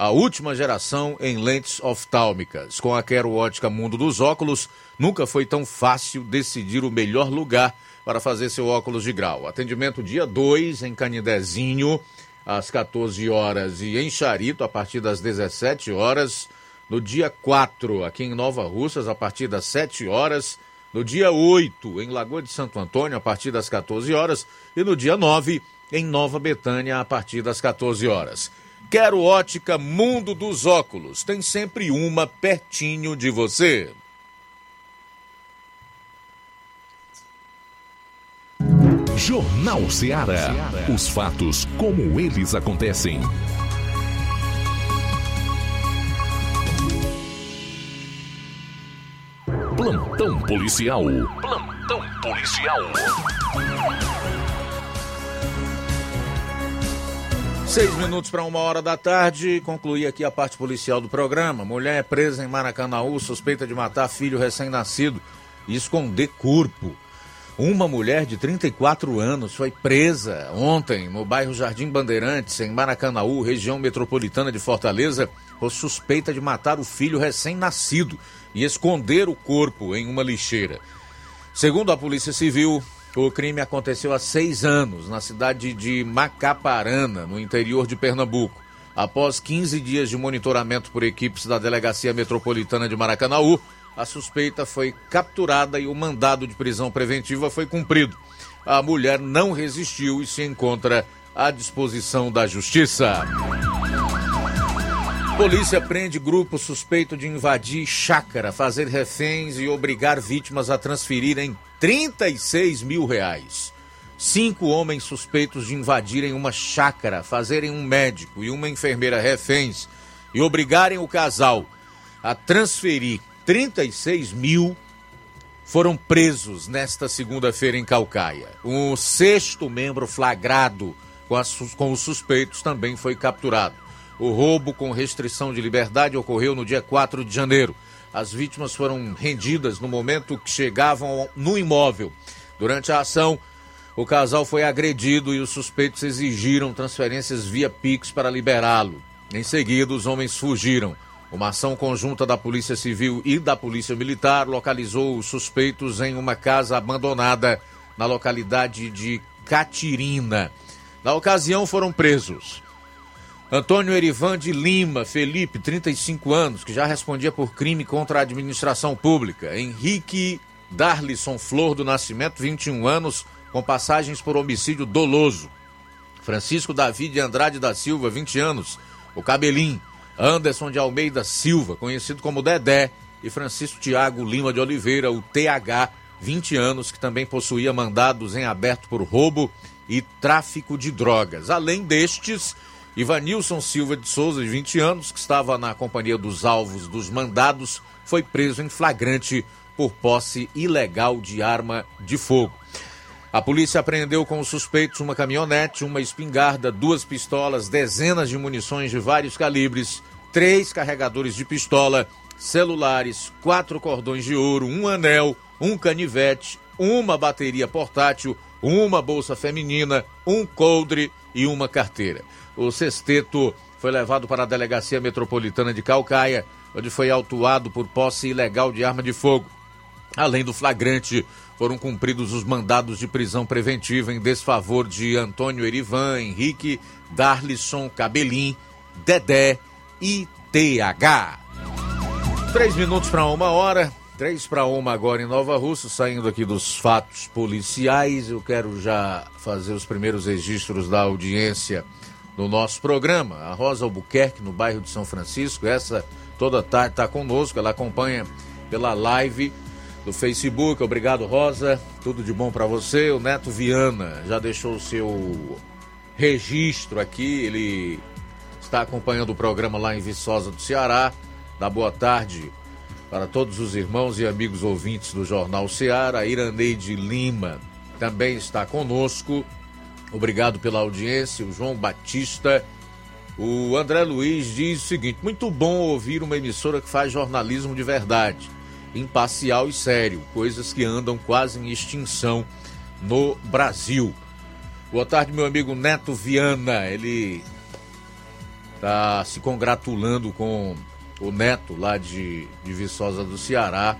a última geração em lentes oftálmicas. Com a Quero Ótica Mundo dos Óculos, nunca foi tão fácil decidir o melhor lugar para fazer seu óculos de grau. Atendimento dia 2 em Canidezinho, às 14 horas, e em Charito, a partir das 17 horas. No dia 4, aqui em Nova Russas, a partir das 7 horas. No dia 8, em Lagoa de Santo Antônio, a partir das 14 horas. E no dia 9, em Nova Betânia, a partir das 14 horas. Quero ótica Mundo dos Óculos. Tem sempre uma pertinho de você. Jornal Ceará. Os fatos como eles acontecem. Plantão policial. Plantão policial. Seis minutos para uma hora da tarde, concluí aqui a parte policial do programa. Mulher é presa em Maracanãú, suspeita de matar filho recém-nascido e esconder corpo. Uma mulher de 34 anos foi presa ontem no bairro Jardim Bandeirantes, em Maracanãú, região metropolitana de Fortaleza, por suspeita de matar o filho recém-nascido e esconder o corpo em uma lixeira. Segundo a Polícia Civil, o crime aconteceu há seis anos na cidade de Macaparana, no interior de Pernambuco. Após 15 dias de monitoramento por equipes da Delegacia Metropolitana de Maracanaú, a suspeita foi capturada e o mandado de prisão preventiva foi cumprido. A mulher não resistiu e se encontra à disposição da Justiça. Polícia prende grupo suspeito de invadir chácara, fazer reféns e obrigar vítimas a transferirem 36 mil reais. Cinco homens suspeitos de invadirem uma chácara, fazerem um médico e uma enfermeira reféns e obrigarem o casal a transferir 36 mil foram presos nesta segunda-feira em Calcaia. Um sexto membro flagrado com, com os suspeitos também foi capturado. O roubo com restrição de liberdade ocorreu no dia 4 de janeiro. As vítimas foram rendidas no momento que chegavam no imóvel. Durante a ação, o casal foi agredido e os suspeitos exigiram transferências via Pix para liberá-lo. Em seguida, os homens fugiram. Uma ação conjunta da Polícia Civil e da Polícia Militar localizou os suspeitos em uma casa abandonada na localidade de Catirina. Na ocasião, foram presos Antônio Erivan de Lima Felipe, 35 anos, que já respondia por crime contra a administração pública. Henrique Darlisson Flor do Nascimento, 21 anos, com passagens por homicídio doloso. Francisco Davi de Andrade da Silva, 20 anos, o Cabelim. Anderson de Almeida Silva, conhecido como Dedé. E Francisco Tiago Lima de Oliveira, o TH, 20 anos, que também possuía mandados em aberto por roubo e tráfico de drogas. Além destes Ivanilson Silva de Souza, de 20 anos, que estava na companhia dos alvos dos mandados, foi preso em flagrante por posse ilegal de arma de fogo. A polícia apreendeu com os suspeitos uma caminhonete, uma espingarda, duas pistolas, dezenas de munições de vários calibres, três carregadores de pistola, celulares, quatro cordões de ouro, um anel, um canivete, uma bateria portátil, uma bolsa feminina, um coldre e uma carteira. O sexteto foi levado para a Delegacia Metropolitana de Calcaia, onde foi autuado por posse ilegal de arma de fogo. Além do flagrante, foram cumpridos os mandados de prisão preventiva em desfavor de Antônio Erivan, Henrique, Darlisson, Cabelim, Dedé e TH. Três minutos para uma hora, três para uma agora em Nova Russa, saindo aqui dos fatos policiais. Eu quero já fazer os primeiros registros da audiência no nosso programa. A Rosa Albuquerque, no bairro de São Francisco, essa toda tarde está conosco, ela acompanha pela live do Facebook. Obrigado, Rosa. Tudo de bom para você. O Neto Viana já deixou o seu registro aqui. Ele está acompanhando o programa lá em Viçosa do Ceará. Dá boa tarde para todos os irmãos e amigos ouvintes do Jornal Ceará. Iraneide Lima também está conosco. Obrigado pela audiência. O João Batista. O André Luiz diz o seguinte: muito bom ouvir uma emissora que faz jornalismo de verdade, imparcial e sério, coisas que andam quase em extinção no Brasil. Boa tarde, meu amigo Neto Viana. Ele está se congratulando com o Neto lá de, de Viçosa do Ceará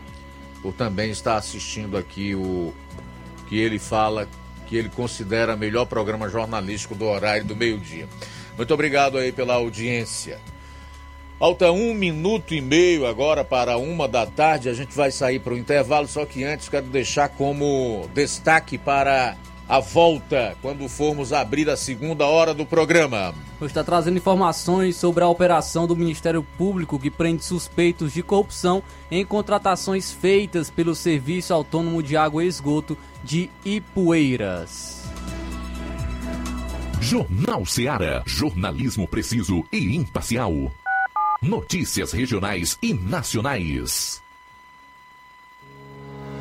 por também estar assistindo aqui o que ele fala que ele considera o melhor programa jornalístico do horário do meio-dia. Muito obrigado aí pela audiência. Falta um minuto e meio agora para uma da tarde. A gente vai sair para o intervalo, só que antes quero deixar como destaque para a volta quando formos abrir a segunda hora do programa. Está trazendo informações sobre a operação do Ministério Público que prende suspeitos de corrupção em contratações feitas pelo Serviço Autônomo de Água e Esgoto de Ipueiras. Jornal Seara. Jornalismo preciso e imparcial. Notícias regionais e nacionais.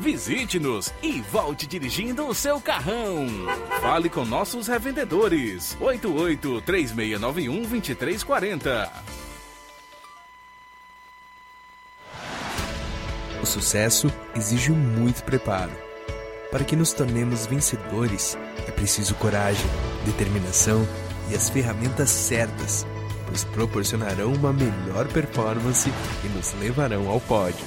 Visite-nos e volte dirigindo o seu carrão. Fale com nossos revendedores. 88 3691 2340. O sucesso exige muito preparo. Para que nos tornemos vencedores, é preciso coragem, determinação e as ferramentas certas, pois proporcionarão uma melhor performance e nos levarão ao pódio.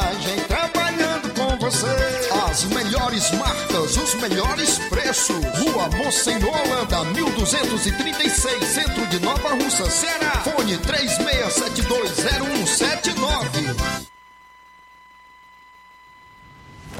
você. As melhores marcas, os melhores preços. Rua Mocenola, Holanda, 1236, centro de Nova Russa, Ceará. Fone 36720179.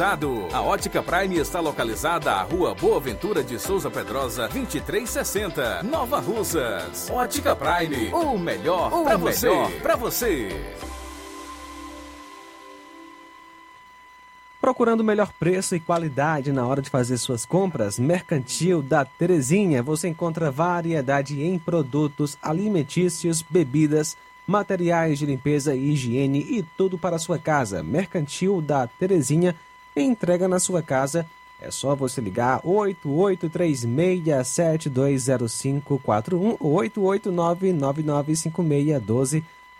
A Ótica Prime está localizada à Rua Boa Ventura de Souza Pedrosa, 2360, Nova Russas. Ótica Prime, o melhor para você. Pra você. Procurando o melhor preço e qualidade na hora de fazer suas compras, Mercantil da Terezinha você encontra variedade em produtos alimentícios, bebidas, materiais de limpeza e higiene e tudo para a sua casa. Mercantil da Terezinha entrega na sua casa. É só você ligar 8836720541 ou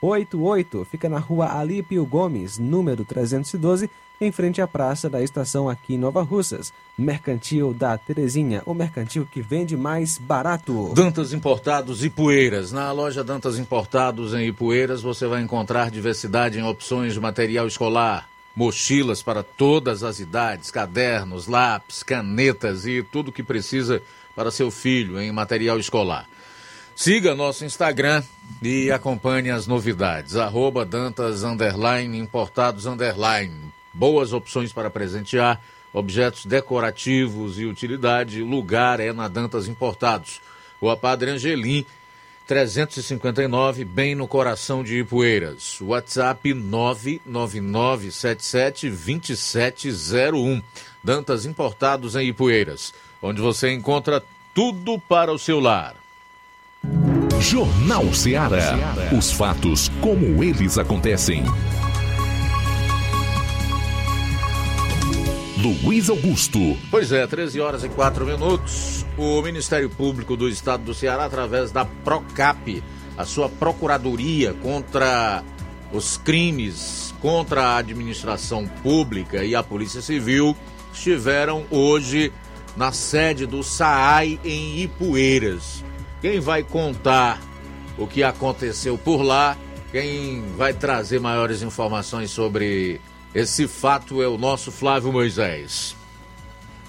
88999561288. Fica na rua Alípio Gomes, número 312, em frente à praça da estação aqui em Nova Russas. Mercantil da Terezinha, o mercantil que vende mais barato. Dantas Importados e Poeiras. Na loja Dantas Importados em Ipueiras você vai encontrar diversidade em opções de material escolar, mochilas para todas as idades, cadernos, lápis, canetas e tudo que precisa para seu filho em material escolar. Siga nosso Instagram e acompanhe as novidades. Arroba Dantas Underline Importados Underline. Boas opções para presentear, objetos decorativos e utilidade. Lugar é na Dantas Importados. Rua Padre Angelim, 359, bem no coração de Ipueiras. WhatsApp 999772701. Dantas Importados em Ipueiras, onde você encontra tudo para o seu lar. Jornal Ceará. Os fatos como eles acontecem. Luiz Augusto. Pois é, 13 horas e 4 minutos. O Ministério Público do Estado do Ceará, através da PROCAP, a sua procuradoria contra os crimes contra a administração pública e a Polícia Civil, estiveram hoje na sede do SAAI em Ipueiras. Quem vai contar o que aconteceu por lá, quem vai trazer maiores informações sobre esse fato é o nosso Flávio Moisés.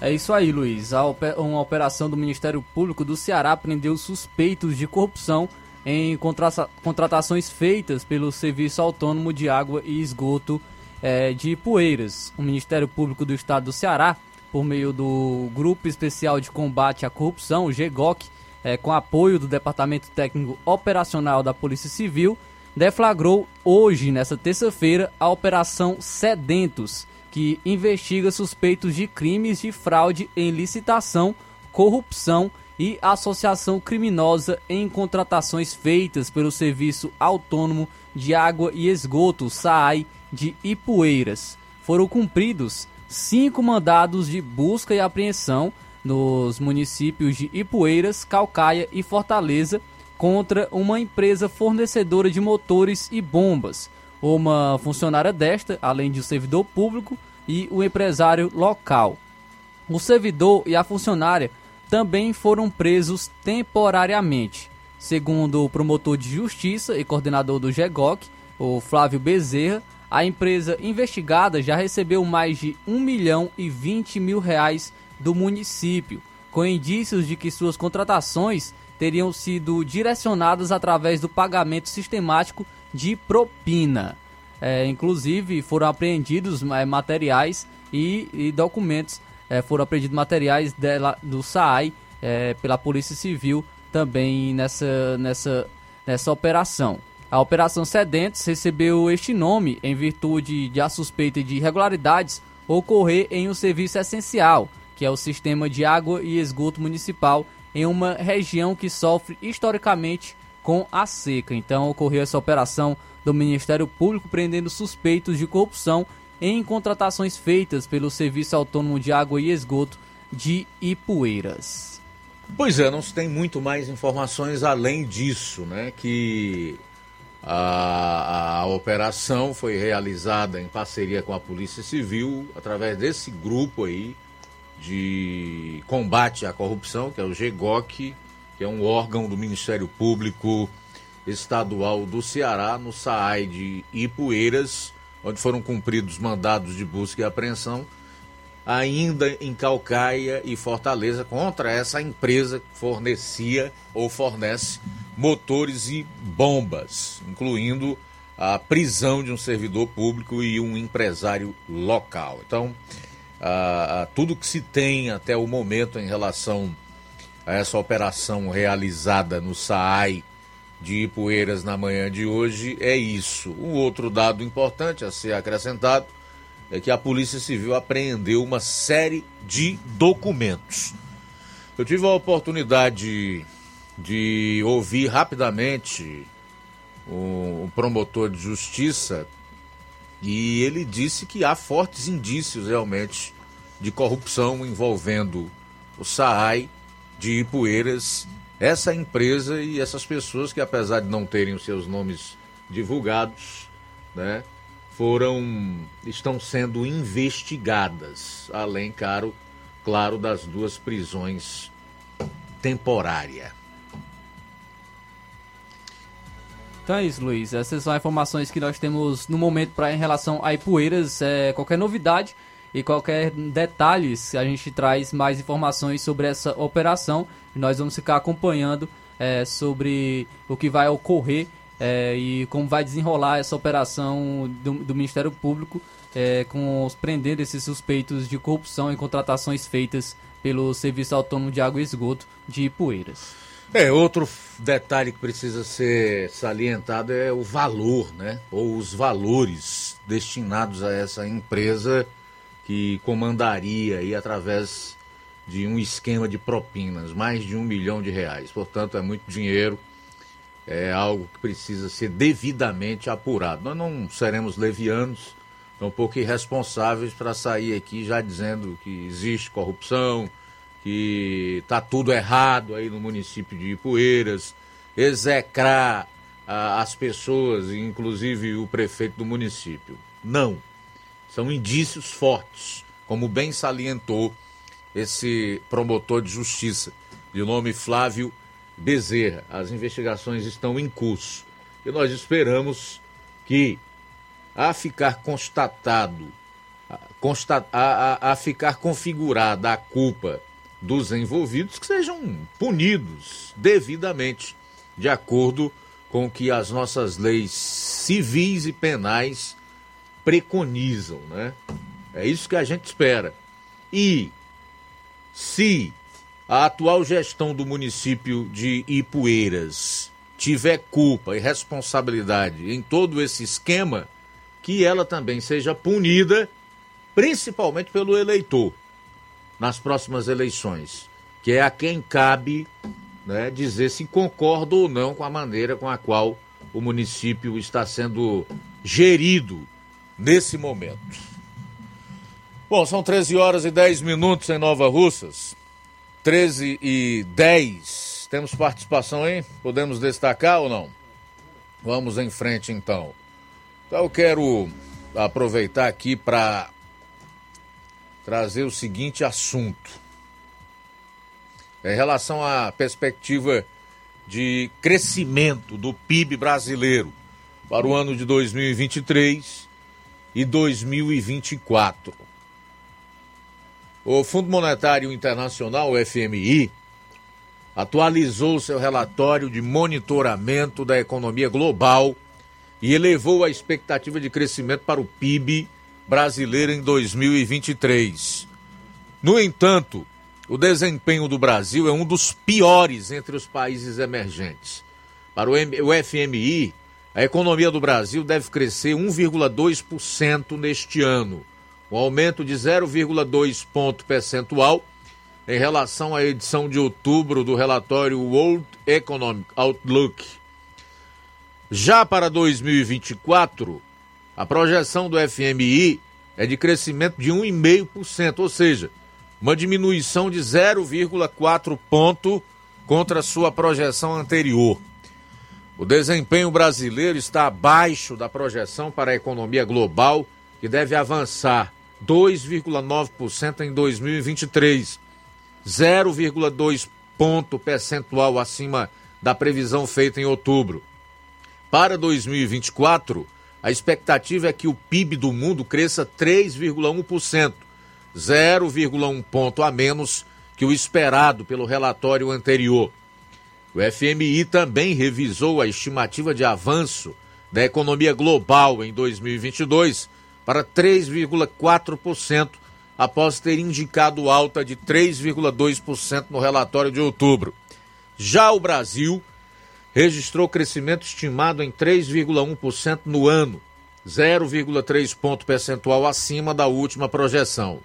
É isso aí, Luiz. Uma operação do Ministério Público do Ceará prendeu suspeitos de corrupção em contratações feitas pelo Serviço Autônomo de Água e Esgoto é, de Ipueiras. O Ministério Público do Estado do Ceará, por meio do Grupo Especial de Combate à Corrupção, o GEGOC, é, com apoio do Departamento Técnico Operacional da Polícia Civil, deflagrou hoje, nessa terça-feira, a Operação Sedentos, que investiga suspeitos de crimes de fraude em licitação, corrupção e associação criminosa em contratações feitas pelo Serviço Autônomo de Água e Esgoto, SAAI, de Ipueiras. Foram cumpridos cinco mandados de busca e apreensão nos municípios de Ipueiras, Calcaia e Fortaleza contra uma empresa fornecedora de motores e bombas, uma funcionária desta, além de um servidor público e o um empresário local. O servidor e a funcionária também foram presos temporariamente. Segundo o promotor de justiça e coordenador do GEGOC, o Flávio Bezerra, a empresa investigada já recebeu mais de 1 milhão e 20 mil reais do município, com indícios de que suas contratações teriam sido direcionadas através do pagamento sistemático de propina. É, inclusive, foram apreendidos é, materiais e, e documentos, é, foram apreendidos materiais dela, do SAAI é, pela Polícia Civil também nessa, nessa, nessa operação. A Operação Sedentes recebeu este nome em virtude de a suspeita de irregularidades ocorrer em um serviço essencial, que é o sistema de água e esgoto municipal em uma região que sofre historicamente com a seca. Então ocorreu essa operação do Ministério Público prendendo suspeitos de corrupção em contratações feitas pelo Serviço Autônomo de Água e Esgoto de Ipueiras. Pois é, não se tem muito mais informações além disso, né? Que a, a operação foi realizada em parceria com a Polícia Civil através desse grupo aí de combate à corrupção, que é o GEGOC, que é um órgão do Ministério Público Estadual do Ceará, no SAAI de Ipueiras, onde foram cumpridos mandados de busca e apreensão, ainda em Calcaia e Fortaleza, contra essa empresa que fornecia ou fornece motores e bombas, incluindo a prisão de um servidor público e um empresário local. Então, a, a tudo que se tem até o momento em relação a essa operação realizada no SAAI de Ipueiras na manhã de hoje é isso. Um outro dado importante a ser acrescentado é que a Polícia Civil apreendeu uma série de documentos. Eu tive a oportunidade de ouvir rapidamente um promotor de justiça e ele disse que há fortes indícios realmente de corrupção envolvendo o SAAI de Ipueiras, essa empresa e essas pessoas que apesar de não terem os seus nomes divulgados, né, foram estão sendo investigadas, além caro, claro, das duas prisões temporárias. Então é isso, Luiz. Essas são as informações que nós temos no momento para em relação a Ipueiras. É, qualquer novidade e qualquer detalhes, a gente traz mais informações sobre essa operação. Nós vamos ficar acompanhando é, sobre o que vai ocorrer é, e como vai desenrolar essa operação do, do Ministério Público é, com os prendendo esses suspeitos de corrupção em contratações feitas pelo Serviço Autônomo de Água e Esgoto de Ipueiras. É, outro detalhe que precisa ser salientado é o valor, né? Ou os valores destinados a essa empresa que comandaria aí através de um esquema de propinas, mais de um milhão de reais. Portanto, é muito dinheiro, é algo que precisa ser devidamente apurado. Nós não seremos levianos, pouco irresponsáveis para sair aqui já dizendo que existe corrupção, que está tudo errado aí no município de Ipueiras, execrar ah, as pessoas, inclusive o prefeito do município. Não. São indícios fortes, como bem salientou esse promotor de justiça, de nome Flávio Bezerra. As investigações estão em curso e nós esperamos que, a ficar constatado, a, a, a ficar configurada a culpa dos envolvidos, que sejam punidos devidamente, de acordo com o que as nossas leis civis e penais preconizam, né? É isso que a gente espera. E se a atual gestão do município de Ipueiras tiver culpa e responsabilidade em todo esse esquema, que ela também seja punida, principalmente pelo eleitor, nas próximas eleições, que é a quem cabe né, dizer se concorda ou não com a maneira com a qual o município está sendo gerido nesse momento. Bom, são 13 horas e 10 minutos em Nova Russas. 13 e 10. Temos participação aí? Podemos destacar ou não? Vamos em frente então. Então eu quero aproveitar aqui para trazer o seguinte assunto. Em relação à perspectiva de crescimento do PIB brasileiro para o ano de 2023 e 2024. O Fundo Monetário Internacional, o FMI, atualizou seu relatório de monitoramento da economia global e elevou a expectativa de crescimento para o PIB brasileiro em 2023. No entanto, o desempenho do Brasil é um dos piores entre os países emergentes. Para o FMI, a economia do Brasil deve crescer 1,2% neste ano, um aumento de 0,2 ponto percentual em relação à edição de outubro do relatório World Economic Outlook. Já para 2024, a projeção do FMI é de crescimento de 1,5%, ou seja, uma diminuição de 0,4 ponto contra sua projeção anterior. O desempenho brasileiro está abaixo da projeção para a economia global, que deve avançar 2,9% em 2023, 0,2 ponto percentual acima da previsão feita em outubro. Para 2024, a expectativa é que o PIB do mundo cresça 3,1%, 0,1 ponto a menos que o esperado pelo relatório anterior. O FMI também revisou a estimativa de avanço da economia global em 2022 para 3,4%, após ter indicado alta de 3,2% no relatório de outubro. Já o Brasil registrou crescimento estimado em 3,1% no ano, 0,3 ponto percentual acima da última projeção.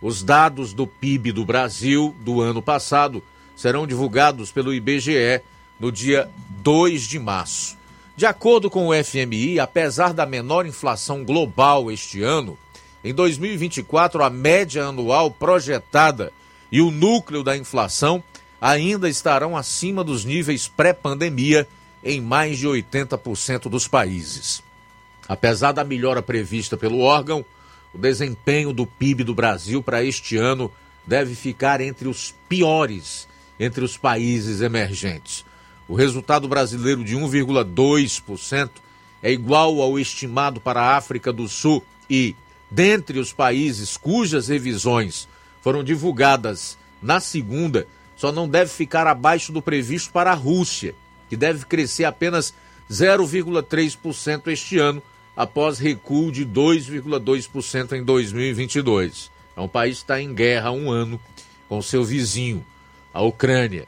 Os dados do PIB do Brasil do ano passado serão divulgados pelo IBGE no dia 2 de março. De acordo com o FMI, apesar da menor inflação global este ano, em 2024 a média anual projetada e o núcleo da inflação ainda estarão acima dos níveis pré-pandemia em mais de 80% dos países. Apesar da melhora prevista pelo órgão, o desempenho do PIB do Brasil para este ano deve ficar entre os piores entre os países emergentes. O resultado brasileiro de 1,2% é igual ao estimado para a África do Sul e, dentre os países cujas revisões foram divulgadas na segunda, só não deve ficar abaixo do previsto para a Rússia, que deve crescer apenas 0,3% este ano, após recuo de 2,2% em 2022. É um país que está em guerra há um ano com seu vizinho, a Ucrânia.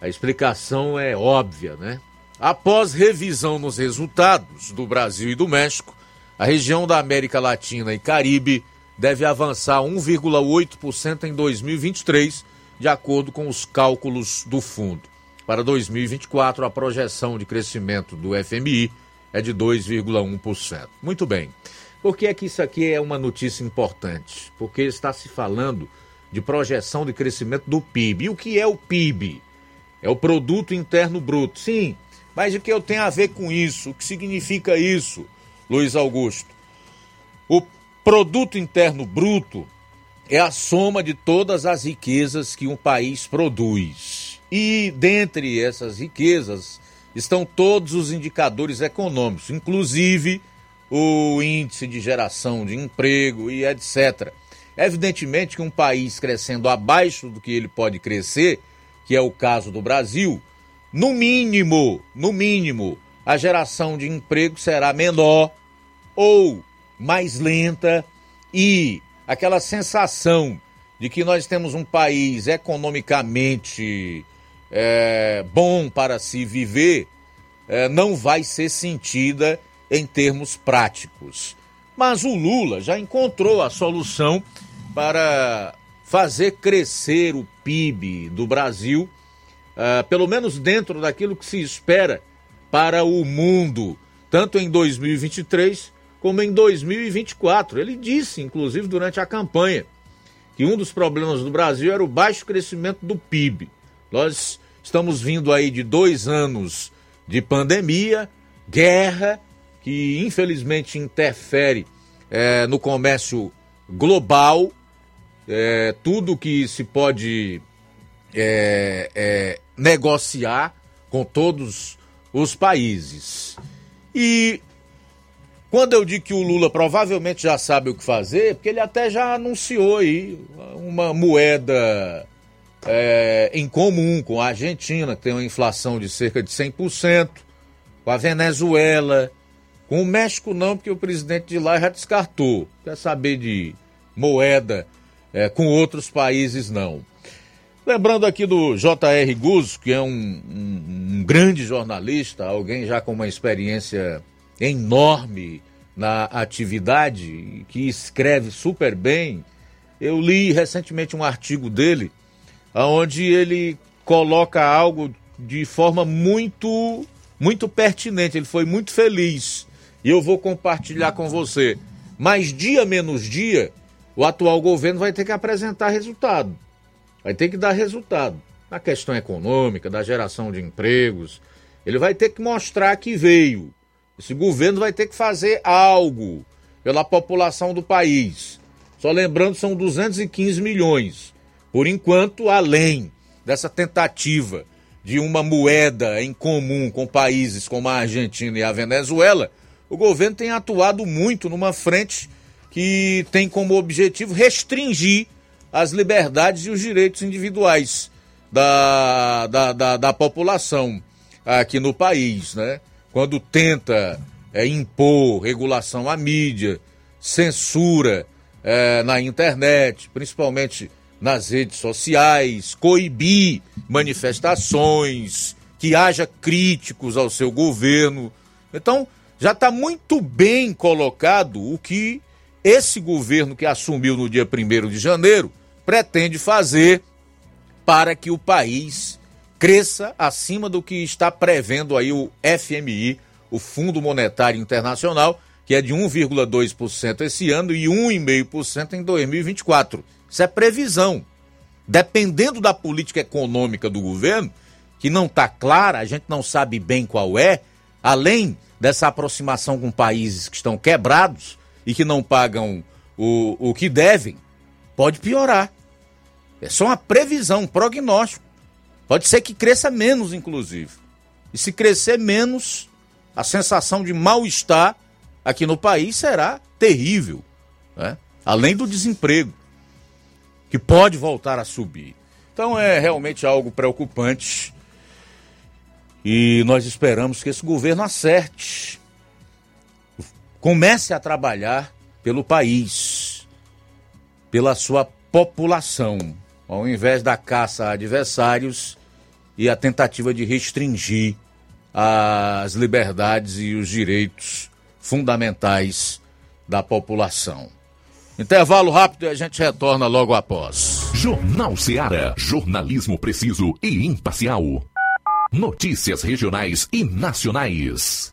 A explicação é óbvia, né? Após revisão nos resultados do Brasil e do México, a região da América Latina e Caribe deve avançar 1,8% em 2023, de acordo com os cálculos do fundo. Para 2024, a projeção de crescimento do FMI é de 2,1%. Muito bem. Por que é que isso aqui é uma notícia importante? Porque está se falando de projeção de crescimento do PIB. E o que é o PIB? É o Produto Interno Bruto. Sim, mas o que eu tenho a ver com isso? O que significa isso, Luiz Augusto? O Produto Interno Bruto é a soma de todas as riquezas que um país produz. E dentre essas riquezas estão todos os indicadores econômicos, inclusive o índice de geração de emprego e etc. Evidentemente que um país crescendo abaixo do que ele pode crescer, que é o caso do Brasil, no mínimo, no mínimo, a geração de emprego será menor ou mais lenta e aquela sensação de que nós temos um país economicamente é, bom para se viver é, não vai ser sentida em termos práticos. Mas o Lula já encontrou a solução para fazer crescer o PIB do Brasil, uh, pelo menos dentro daquilo que se espera para o mundo, tanto em 2023 como em 2024. Ele disse, inclusive, durante a campanha, que um dos problemas do Brasil era o baixo crescimento do PIB. Nós estamos vindo aí de dois anos de pandemia, guerra, que infelizmente interfere é, no comércio global, é, tudo que se pode é, é, negociar com todos os países. E quando eu digo que o Lula provavelmente já sabe o que fazer, porque ele até já anunciou aí uma moeda é, em comum com a Argentina, que tem uma inflação de cerca de 100%, com a Venezuela, com o México não, porque o presidente de lá já descartou. Quer saber de moeda é, com outros países não. Lembrando aqui do J.R. Guzzo, que é um, um, um grande jornalista, alguém já com uma experiência enorme na atividade, que escreve super bem. Eu li recentemente um artigo dele, onde ele coloca algo de forma muito, muito pertinente. Ele foi muito feliz e eu vou compartilhar com você. Mas dia menos dia, o atual governo vai ter que apresentar resultado. Vai ter que dar resultado na questão econômica, da geração de empregos. Ele vai ter que mostrar que veio. Esse governo vai ter que fazer algo pela população do país. Só lembrando, são 215 milhões. Por enquanto, além dessa tentativa de uma moeda em comum com países como a Argentina e a Venezuela, o governo tem atuado muito numa frente que tem como objetivo restringir as liberdades e os direitos individuais da, da, da, da população aqui no país, né? Quando tenta é, impor regulação à mídia, censura é, na internet, principalmente nas redes sociais, coibir manifestações, que haja críticos ao seu governo. Então, já está muito bem colocado o que esse governo que assumiu no dia 1 de janeiro pretende fazer para que o país cresça acima do que está prevendo aí o FMI, o Fundo Monetário Internacional, que é de 1,2% esse ano e 1,5% em 2024. Isso é previsão. Dependendo da política econômica do governo, que não está clara, a gente não sabe bem qual é, além dessa aproximação com países que estão quebrados e que não pagam o, o que devem, pode piorar. É só uma previsão, um prognóstico. Pode ser que cresça menos, inclusive. E se crescer menos, a sensação de mal-estar aqui no país será terrível. Né? Além do desemprego, que pode voltar a subir. Então é realmente algo preocupante. E nós esperamos que esse governo acerte. Comece a trabalhar pelo país, pela sua população, ao invés da caça a adversários e a tentativa de restringir as liberdades e os direitos fundamentais da população. Intervalo rápido e a gente retorna logo após. Jornal Seara. Jornalismo preciso e imparcial. Notícias regionais e nacionais.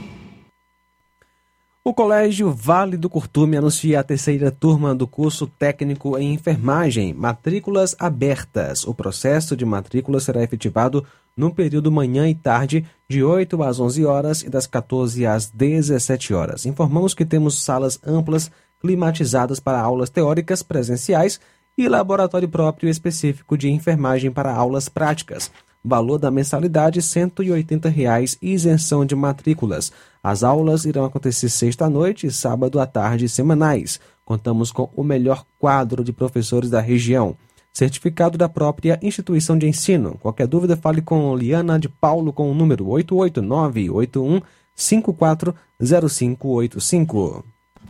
O Colégio Vale do Curtume anuncia a terceira turma do curso técnico em enfermagem, matrículas abertas. O processo de matrícula será efetivado no período manhã e tarde, de 8 às 11 horas e das 14 às 17 horas. Informamos que temos salas amplas climatizadas para aulas teóricas presenciais e laboratório próprio específico de enfermagem para aulas práticas. Valor da mensalidade 180 reais e isenção de matrículas. As aulas irão acontecer sexta noite e sábado à tarde semanais. Contamos com o melhor quadro de professores da região. Certificado da própria instituição de ensino. Qualquer dúvida, fale com Liana de Paulo com o número 889-81540585.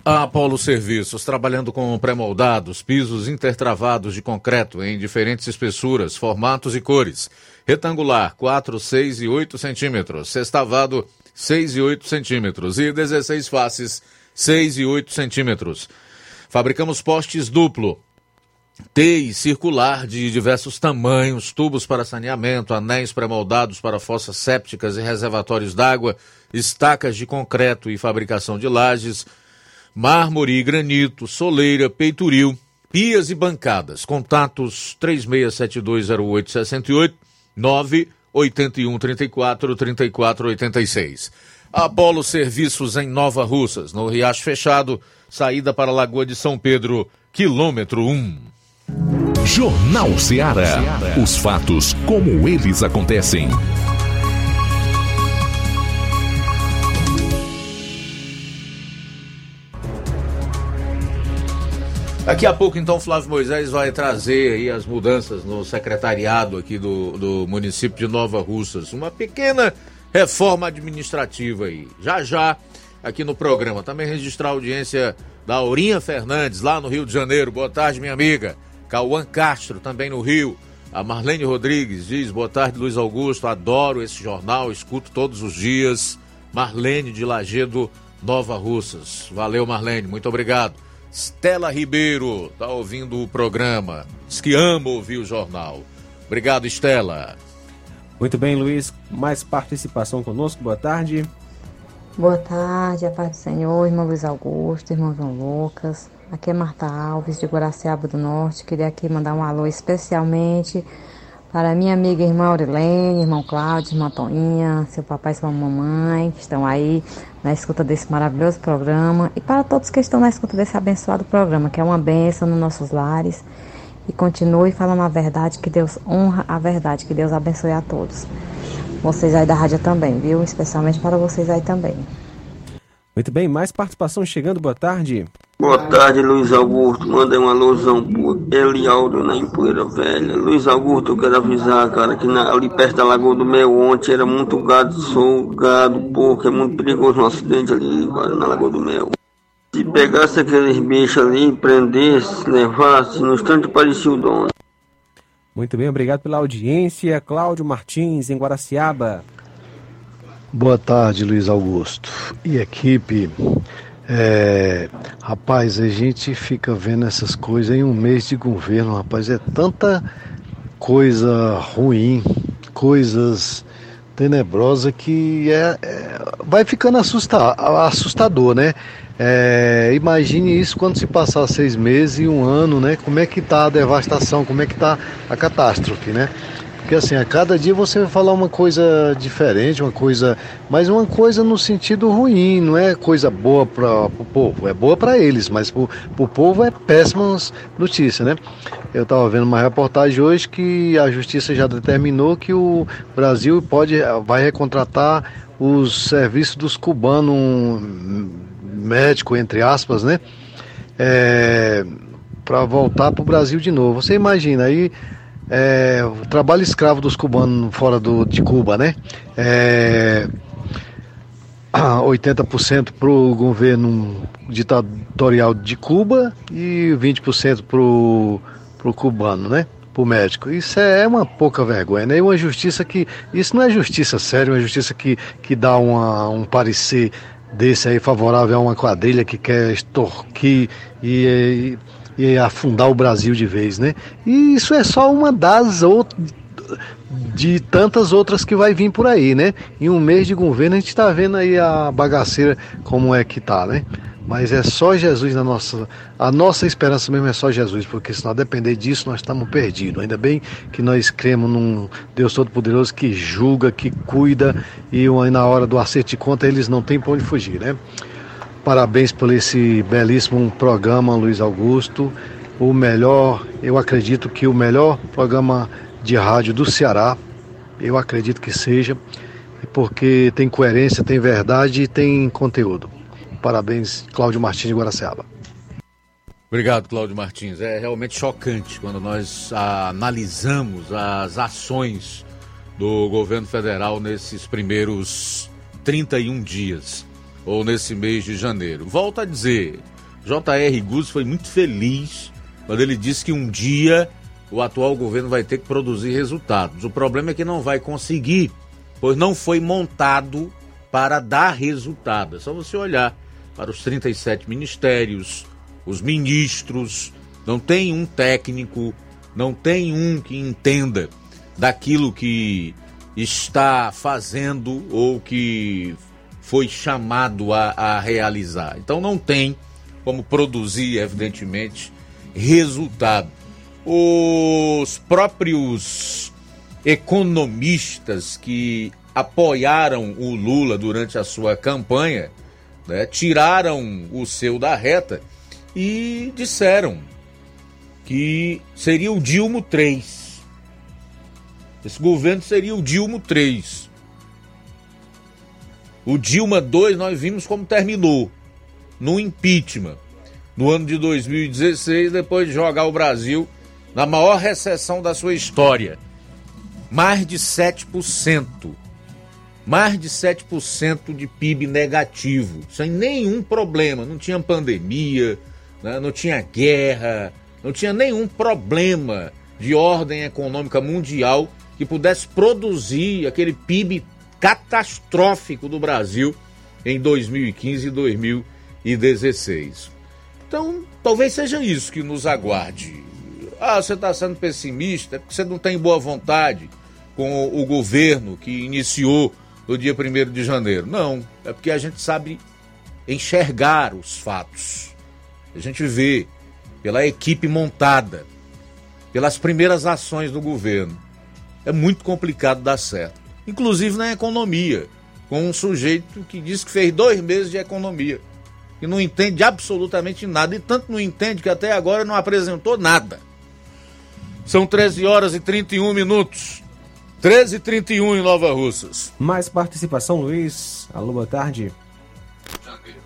A Apolo Serviços, trabalhando com pré-moldados, pisos intertravados de concreto em diferentes espessuras, formatos e cores. Retangular, 4, 6 e 8 centímetros. Sextavado, 6 e 8 centímetros. E 16 faces, 6 e 8 centímetros. Fabricamos postes duplo, T e circular de diversos tamanhos, tubos para saneamento, anéis pré-moldados para fossas sépticas e reservatórios d'água, estacas de concreto e fabricação de lajes, mármore e granito, soleira, peitoril, pias e bancadas. Contatos 36720868 98134 3486. Apolo Serviços em Nova Russas, no Riacho Fechado, saída para a Lagoa de São Pedro, quilômetro 1. Jornal Ceará. Os fatos como eles acontecem. Daqui a pouco, então, Flávio Moisés vai trazer aí as mudanças no secretariado aqui do, do município de Nova Russas. Uma pequena reforma administrativa aí. Já já, aqui no programa. Também registrar a audiência da Aurinha Fernandes, lá no Rio de Janeiro. Boa tarde, minha amiga. Cauã Castro, também no Rio. A Marlene Rodrigues diz: Boa tarde, Luiz Augusto. Adoro esse jornal, escuto todos os dias. Marlene de Lagedo, Nova Russas. Valeu, Marlene, muito obrigado. Stella Ribeiro, tá ouvindo o programa. Diz que ama ouvir o jornal. Obrigado, Stella. Muito bem, Luiz. Mais participação conosco. Boa tarde. Boa tarde, a paz do Senhor, irmão Luiz Augusto, irmão João Lucas. Aqui é Marta Alves, de Guaraciaba do Norte. Queria aqui mandar um alô especialmente para minha amiga irmã Aurilene, irmão Cláudio, irmã Toninha, seu papai e sua mamãe, que estão aí na escuta desse maravilhoso programa. E para todos que estão na escuta desse abençoado programa, que é uma bênção nos nossos lares. E continue falando a verdade, que Deus honra a verdade, que Deus abençoe a todos. Vocês aí da rádio também, viu? Especialmente para vocês aí também. Muito bem, mais participação chegando. Boa tarde. Boa tarde, Luiz Augusto. Mandei uma alusão pro Elialdo na Empoeira Velha. Luiz Augusto, eu quero avisar, cara, que na, ali perto da Lagoa do Mel ontem era muito gado solto, gado, porco. É muito perigoso um acidente ali, cara, na Lagoa do Mel. Se pegasse aqueles bichos ali, prendesse, levasse, no instante parecia o dono. Muito bem, obrigado pela audiência. Cláudio Martins, em Guaraciaba. Boa tarde, Luiz Augusto. E equipe. É, rapaz, a gente fica vendo essas coisas em um mês de governo, rapaz. É tanta coisa ruim, coisas tenebrosas que é, é vai ficando assusta, assustador, né? É, imagine isso quando se passar seis meses e um ano, né? Como é que tá a devastação, como é que tá a catástrofe, né? Porque assim, a cada dia você vai falar uma coisa diferente, uma coisa, mas uma coisa no sentido ruim, não é coisa boa para o povo, é boa para eles, mas para o povo é péssimas notícias, né? Eu estava vendo uma reportagem hoje que a justiça já determinou que o Brasil pode, vai recontratar os serviços dos cubanos médico, entre aspas, né? É, para voltar para o Brasil de novo. Você imagina aí é, o trabalho escravo dos cubanos fora do, de Cuba, né? É, 80% para o governo ditatorial de Cuba e 20% para o cubano, né? Para o médico. Isso é uma pouca vergonha, né? E uma justiça que. Isso não é justiça séria, é uma justiça que, que dá uma, um parecer desse aí favorável a uma quadrilha que quer extorquir e, e, e, afundar o Brasil de vez, né? E isso é só uma das outras de tantas outras que vai vir por aí, né? Em um mês de governo a gente está vendo aí a bagaceira como é que tá, né? Mas é só Jesus na nossa. A nossa esperança mesmo é só Jesus, porque se nós depender disso, nós estamos perdidos. Ainda bem que nós cremos num Deus Todo-Poderoso que julga, que cuida, e na hora do acerto de conta eles não têm para onde fugir, né? Parabéns por esse belíssimo programa, Luiz Augusto. O melhor, eu acredito que o melhor programa de rádio do Ceará, eu acredito que seja, porque tem coerência, tem verdade e tem conteúdo. Parabéns, Cláudio Martins de Guaraciaba. Obrigado, Cláudio Martins. É realmente chocante quando nós analisamos as ações do governo federal nesses primeiros 31 dias. Ou nesse mês de janeiro. Volto a dizer, J.R. Guzzi foi muito feliz quando ele disse que um dia o atual governo vai ter que produzir resultados. O problema é que não vai conseguir, pois não foi montado para dar resultado. É só você olhar para os 37 ministérios, os ministros, não tem um técnico, não tem um que entenda daquilo que está fazendo ou que foi chamado a, a realizar. Então não tem como produzir, evidentemente, resultado. Os próprios economistas que apoiaram o Lula durante a sua campanha né, tiraram o seu da reta e disseram que seria o Dilma 3. Esse governo seria o Dilma 3. O Dilma 2 nós vimos como terminou no impeachment no ano de 2016, depois de jogar o Brasil na maior recessão da sua história. Mais de 7%. Mais de 7% de PIB negativo, sem nenhum problema. Não tinha pandemia, né? não tinha guerra, não tinha nenhum problema de ordem econômica mundial que pudesse produzir aquele PIB catastrófico do Brasil em 2015 e 2016. Então, talvez seja isso que nos aguarde. Ah, você está sendo pessimista, é porque você não tem boa vontade com o governo que iniciou no dia 1 de janeiro. Não, é porque a gente sabe enxergar os fatos. A gente vê pela equipe montada, pelas primeiras ações do governo. É muito complicado dar certo. Inclusive na economia, com um sujeito que diz que fez dois meses de economia e não entende absolutamente nada. E tanto não entende que até agora não apresentou nada. São 13 horas e 31 minutos. 13 e 31 em Nova Russas. Mais participação, Luiz. Alô, boa tarde.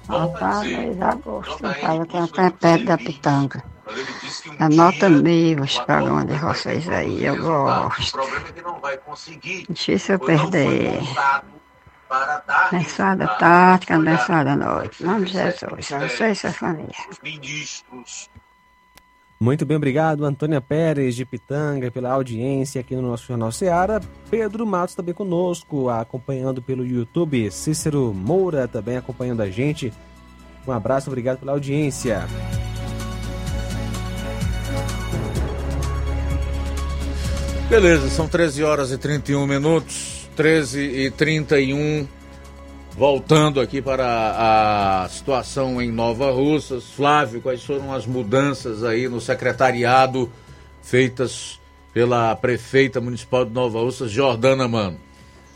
Boa tarde, Luiz Augusto. Fala com a Pepe da Pitanga. Anota meio os programas de vocês aí, eu gosto. Difícil eu perder. Abençoada tarde, abençoada noite. Em nome de Jesus, a você e sua família. Muito bem, obrigado, Antônia Pérez de Pitanga, pela audiência aqui no nosso Jornal Seara. Pedro Matos também conosco, acompanhando pelo YouTube. Cícero Moura também acompanhando a gente. Um abraço, obrigado pela audiência. Beleza, são 13 horas e 31 minutos. 13 e 31 Voltando aqui para a situação em Nova Russas, Flávio, quais foram as mudanças aí no secretariado feitas pela prefeita municipal de Nova Russas, Jordana Mano?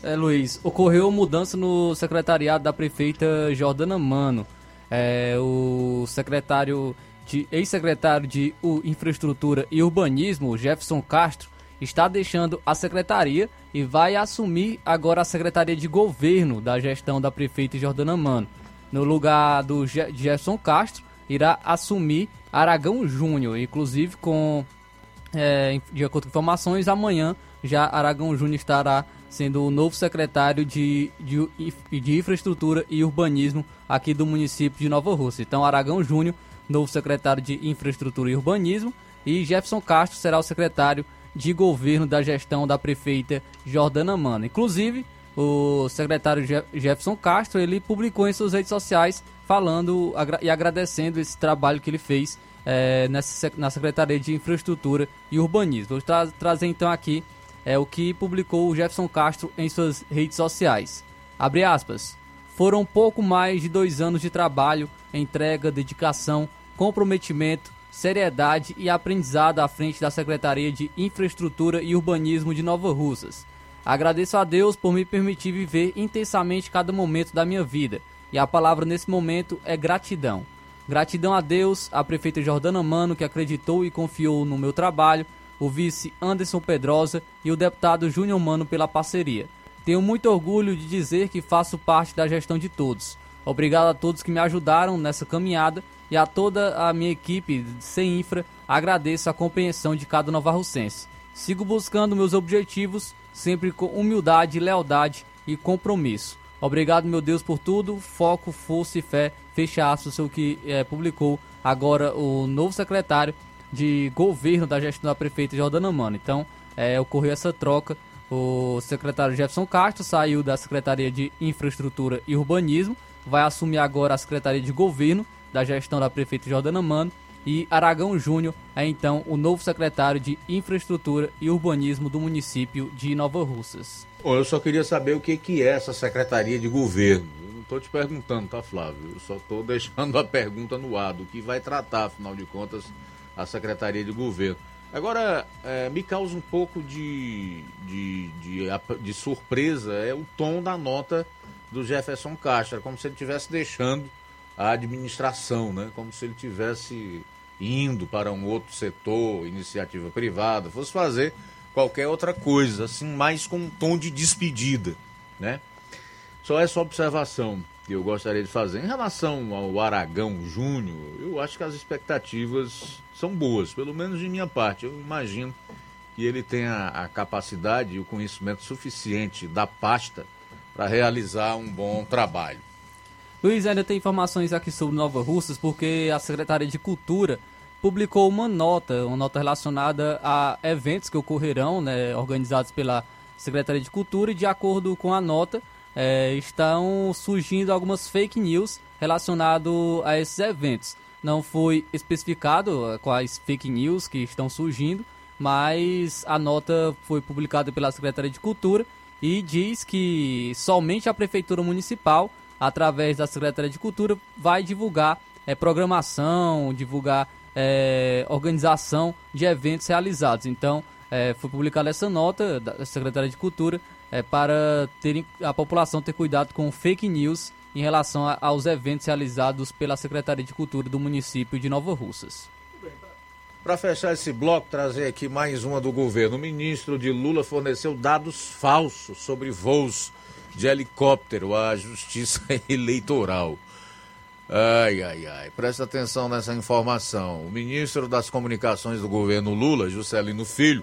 É, Luiz, ocorreu mudança no secretariado da prefeita Jordana Mano. É, o secretário de ex-secretário de Infraestrutura e Urbanismo, Jefferson Castro, está deixando a secretaria e vai assumir agora a secretaria de governo da gestão da prefeita Jordana Mano. No lugar do Jefferson Castro, irá assumir Aragão Júnior, inclusive com, é, de acordo com informações, amanhã já Aragão Júnior estará sendo o novo secretário de, de, de infraestrutura e urbanismo aqui do município de Nova Rússia. Então, Aragão Júnior, novo secretário de infraestrutura e urbanismo, e Jefferson Castro será o secretário de governo da gestão da prefeita Jordana Mano. Inclusive, o secretário Jefferson Castro ele publicou em suas redes sociais falando e agradecendo esse trabalho que ele fez é, nessa, na Secretaria de Infraestrutura e Urbanismo. Vou tra trazer então aqui é, o que publicou o Jefferson Castro em suas redes sociais. Abre aspas. Foram pouco mais de dois anos de trabalho, entrega, dedicação, comprometimento, seriedade e aprendizado à frente da Secretaria de Infraestrutura e Urbanismo de Nova Russas. Agradeço a Deus por me permitir viver intensamente cada momento da minha vida, e a palavra nesse momento é gratidão. Gratidão a Deus, a prefeita Jordana Mano, que acreditou e confiou no meu trabalho, o vice Anderson Pedrosa e o deputado Júnior Mano pela parceria. Tenho muito orgulho de dizer que faço parte da gestão de todos. Obrigado a todos que me ajudaram nessa caminhada e a toda a minha equipe sem infra agradeço a compreensão de cada novarrocense. Sigo buscando meus objetivos sempre com humildade, lealdade e compromisso. Obrigado, meu Deus, por tudo. Foco, força e fé. Fecha aspas, o que é, publicou agora o novo secretário de governo da gestão da prefeita Jordana Mano. Então, é, ocorreu essa troca. O secretário Jefferson Castro saiu da Secretaria de Infraestrutura e Urbanismo, vai assumir agora a Secretaria de Governo da gestão da prefeita Jordana Mano e Aragão Júnior é então o novo secretário de Infraestrutura e Urbanismo do município de Nova Russas. Eu só queria saber o que, que é essa Secretaria de Governo. Eu não estou te perguntando, tá, Flávio? Eu só estou <laughs> deixando a pergunta no ar, do que vai tratar, afinal de contas, a Secretaria de Governo. Agora, é, me causa um pouco de, de, de, de, surpresa é o tom da nota do Jefferson Castro. É como se ele estivesse deixando a administração, né? como se ele estivesse indo para um outro setor, iniciativa privada, fosse fazer qualquer outra coisa, assim, mais com um tom de despedida, né? Só essa observação que eu gostaria de fazer. Em relação ao Aragão Júnior, eu acho que as expectativas são boas, pelo menos de minha parte. Eu imagino que ele tenha a capacidade e o conhecimento suficiente da pasta para realizar um bom trabalho. Luiz, ainda tem informações aqui sobre Nova Russas, porque a Secretaria de Cultura publicou uma nota, uma nota relacionada a eventos que ocorrerão, né, organizados pela Secretaria de Cultura, e de acordo com a nota, é, estão surgindo algumas fake news relacionadas a esses eventos. Não foi especificado quais fake news que estão surgindo, mas a nota foi publicada pela Secretaria de Cultura e diz que somente a Prefeitura Municipal, através da Secretaria de Cultura, vai divulgar é, programação, divulgar é, organização de eventos realizados. Então, é, foi publicada essa nota da Secretaria de Cultura é, para terem, a população ter cuidado com fake news em relação a, aos eventos realizados pela Secretaria de Cultura do município de Nova Russas. Para fechar esse bloco, trazer aqui mais uma do governo. O ministro de Lula forneceu dados falsos sobre voos de helicóptero à Justiça <laughs> Eleitoral. Ai, ai, ai. Presta atenção nessa informação. O ministro das Comunicações do governo Lula, Juscelino Filho,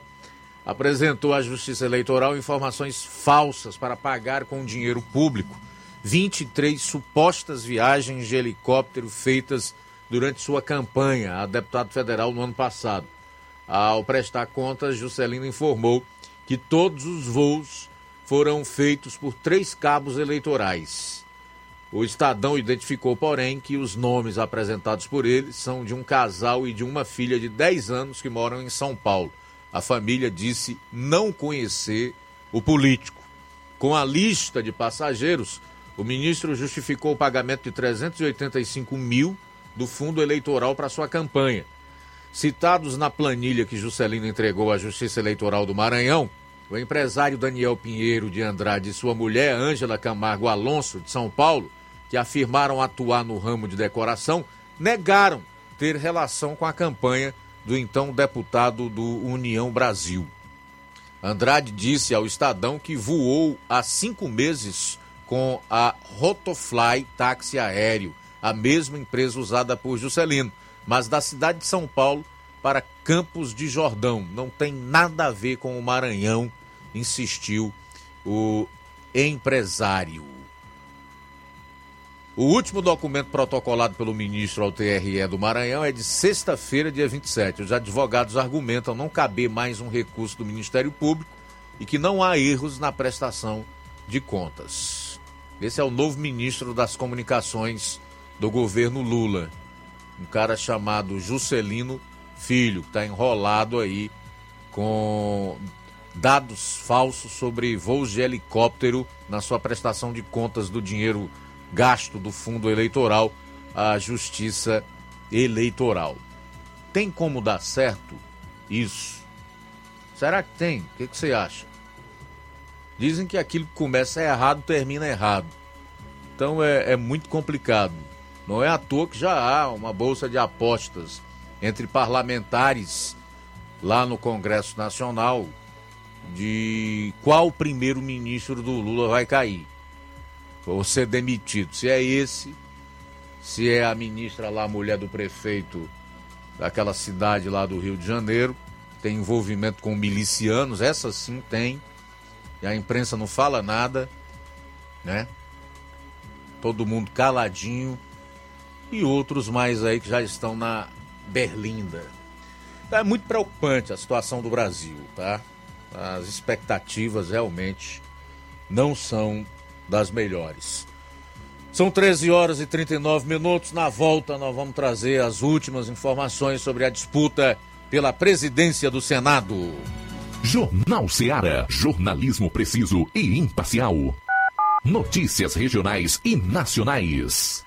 apresentou à Justiça Eleitoral informações falsas para pagar com dinheiro público 23 supostas viagens de helicóptero feitas durante sua campanha a deputado federal no ano passado. Ao prestar contas, Juscelino informou que todos os voos foram feitos por três cabos eleitorais o Estadão identificou, porém, que os nomes apresentados por ele são de um casal e de uma filha de 10 anos que moram em São Paulo. A família disse não conhecer o político. Com a lista de passageiros, o ministro justificou o pagamento de 385 mil do fundo eleitoral para sua campanha. Citados na planilha que Juscelino entregou à Justiça Eleitoral do Maranhão, o empresário Daniel Pinheiro de Andrade e sua mulher Ângela Camargo Alonso, de São Paulo, que afirmaram atuar no ramo de decoração, negaram ter relação com a campanha do então deputado do União Brasil. Andrade disse ao Estadão que voou há cinco meses com a Rotofly táxi aéreo, a mesma empresa usada por Juscelino, mas da cidade de São Paulo para Campos de Jordão. Não tem nada a ver com o Maranhão, insistiu o empresário. O último documento protocolado pelo ministro ao TRE do Maranhão é de sexta-feira, dia 27. Os advogados argumentam não caber mais um recurso do Ministério Público e que não há erros na prestação de contas. Esse é o novo ministro das Comunicações do governo Lula. Um cara chamado Juscelino Filho, que está enrolado aí com dados falsos sobre voos de helicóptero na sua prestação de contas do dinheiro gasto do fundo eleitoral à justiça eleitoral. Tem como dar certo isso? Será que tem? O que, que você acha? Dizem que aquilo que começa errado termina errado. Então é, é muito complicado. Não é à toa que já há uma bolsa de apostas entre parlamentares lá no Congresso Nacional de qual primeiro-ministro do Lula vai cair ou ser demitido. Se é esse, se é a ministra lá, a mulher do prefeito daquela cidade lá do Rio de Janeiro, tem envolvimento com milicianos, essa sim tem, e a imprensa não fala nada, né? todo mundo caladinho e outros mais aí que já estão na Berlinda. É muito preocupante a situação do Brasil, tá? As expectativas realmente não são das melhores. São 13 horas e 39 minutos. Na volta, nós vamos trazer as últimas informações sobre a disputa pela presidência do Senado. Jornal Seara. Jornalismo preciso e imparcial. Notícias regionais e nacionais.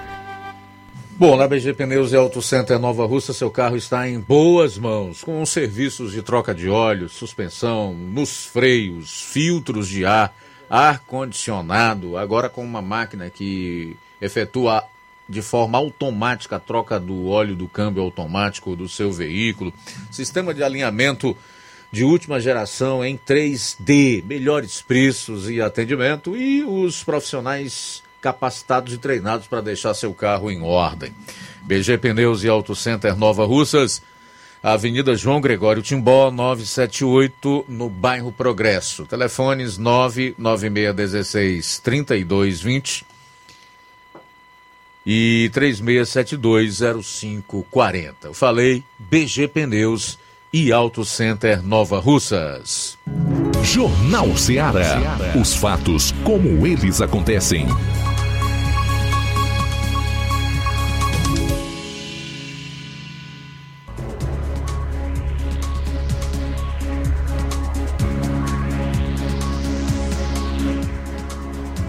Bom, na BG Pneus e Auto Center Nova Russa, seu carro está em boas mãos, com serviços de troca de óleo, suspensão, nos freios, filtros de ar, ar-condicionado, agora com uma máquina que efetua de forma automática a troca do óleo do câmbio automático do seu veículo, sistema de alinhamento de última geração em 3D, melhores preços e atendimento e os profissionais capacitados e treinados para deixar seu carro em ordem. BG Pneus e Auto Center Nova Russas, Avenida João Gregório Timbó, 978, no bairro Progresso. Telefones 99616 3220 e 36720540. Eu falei BG Pneus e Auto Center Nova Russas. Jornal Seara. Os fatos como eles acontecem.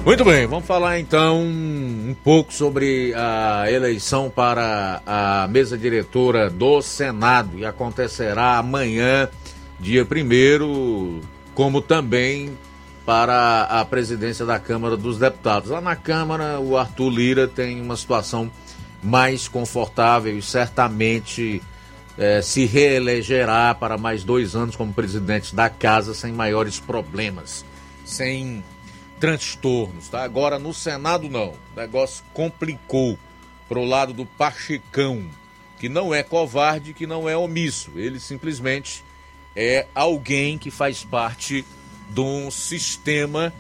Muito bem, vamos falar então um pouco sobre a eleição para a mesa diretora do Senado e acontecerá amanhã, dia 1 como também para a presidência da Câmara dos Deputados. Lá na Câmara, o Arthur Lira tem uma situação mais confortável e certamente eh, se reelegerá para mais dois anos como presidente da casa sem maiores problemas. sem transtornos, tá? Agora no Senado não. O negócio complicou pro lado do Pachecão, que não é covarde, que não é omisso. Ele simplesmente é alguém que faz parte de um sistema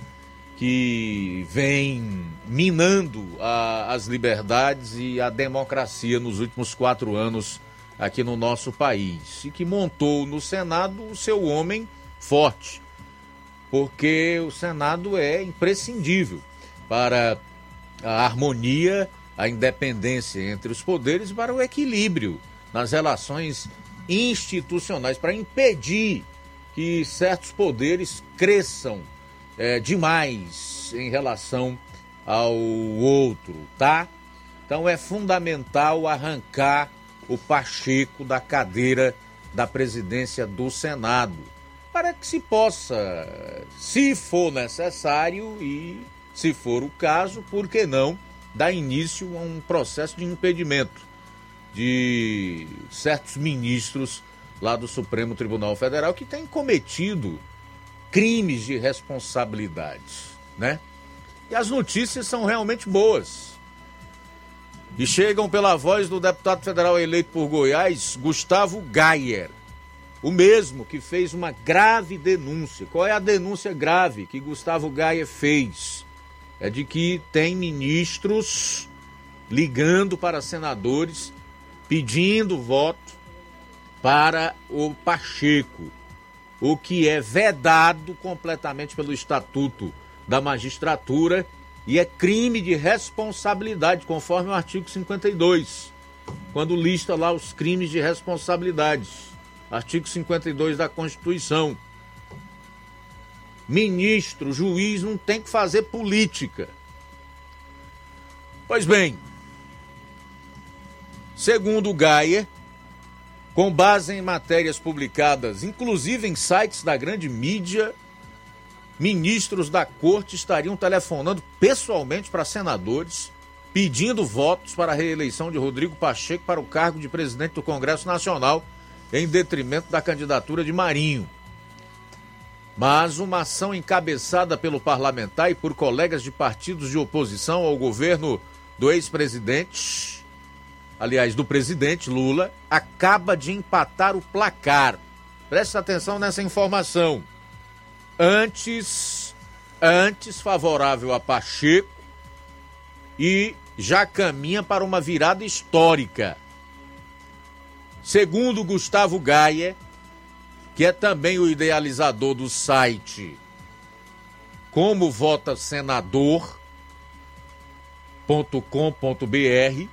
que vem minando a, as liberdades e a democracia nos últimos quatro anos aqui no nosso país e que montou no Senado o seu homem forte, porque o Senado é imprescindível para a harmonia, a independência entre os poderes e para o equilíbrio nas relações institucionais, para impedir que certos poderes cresçam é, demais em relação ao outro, tá? Então é fundamental arrancar o Pacheco da cadeira da presidência do Senado, para que se possa, se for necessário e se for o caso, por que não dar início a um processo de impedimento de certos ministros lá do Supremo Tribunal Federal que têm cometido crimes de responsabilidade, né? E as notícias são realmente boas. E chegam pela voz do deputado federal eleito por Goiás, Gustavo Gayer, o mesmo que fez uma grave denúncia. Qual é a denúncia grave que Gustavo Gayer fez? É de que tem ministros ligando para senadores pedindo voto para o Pacheco, o que é vedado completamente pelo Estatuto da Magistratura e é crime de responsabilidade, conforme o artigo 52, quando lista lá os crimes de responsabilidade. Artigo 52 da Constituição. Ministro, juiz não tem que fazer política. Pois bem, segundo Gaia, com base em matérias publicadas, inclusive em sites da grande mídia, ministros da corte estariam telefonando pessoalmente para senadores, pedindo votos para a reeleição de Rodrigo Pacheco para o cargo de presidente do Congresso Nacional, em detrimento da candidatura de Marinho. Mas uma ação encabeçada pelo parlamentar e por colegas de partidos de oposição ao governo do ex-presidente aliás, do presidente Lula, acaba de empatar o placar. Preste atenção nessa informação. Antes, antes favorável a Pacheco e já caminha para uma virada histórica. Segundo Gustavo Gaia, que é também o idealizador do site como vota senador.com.br,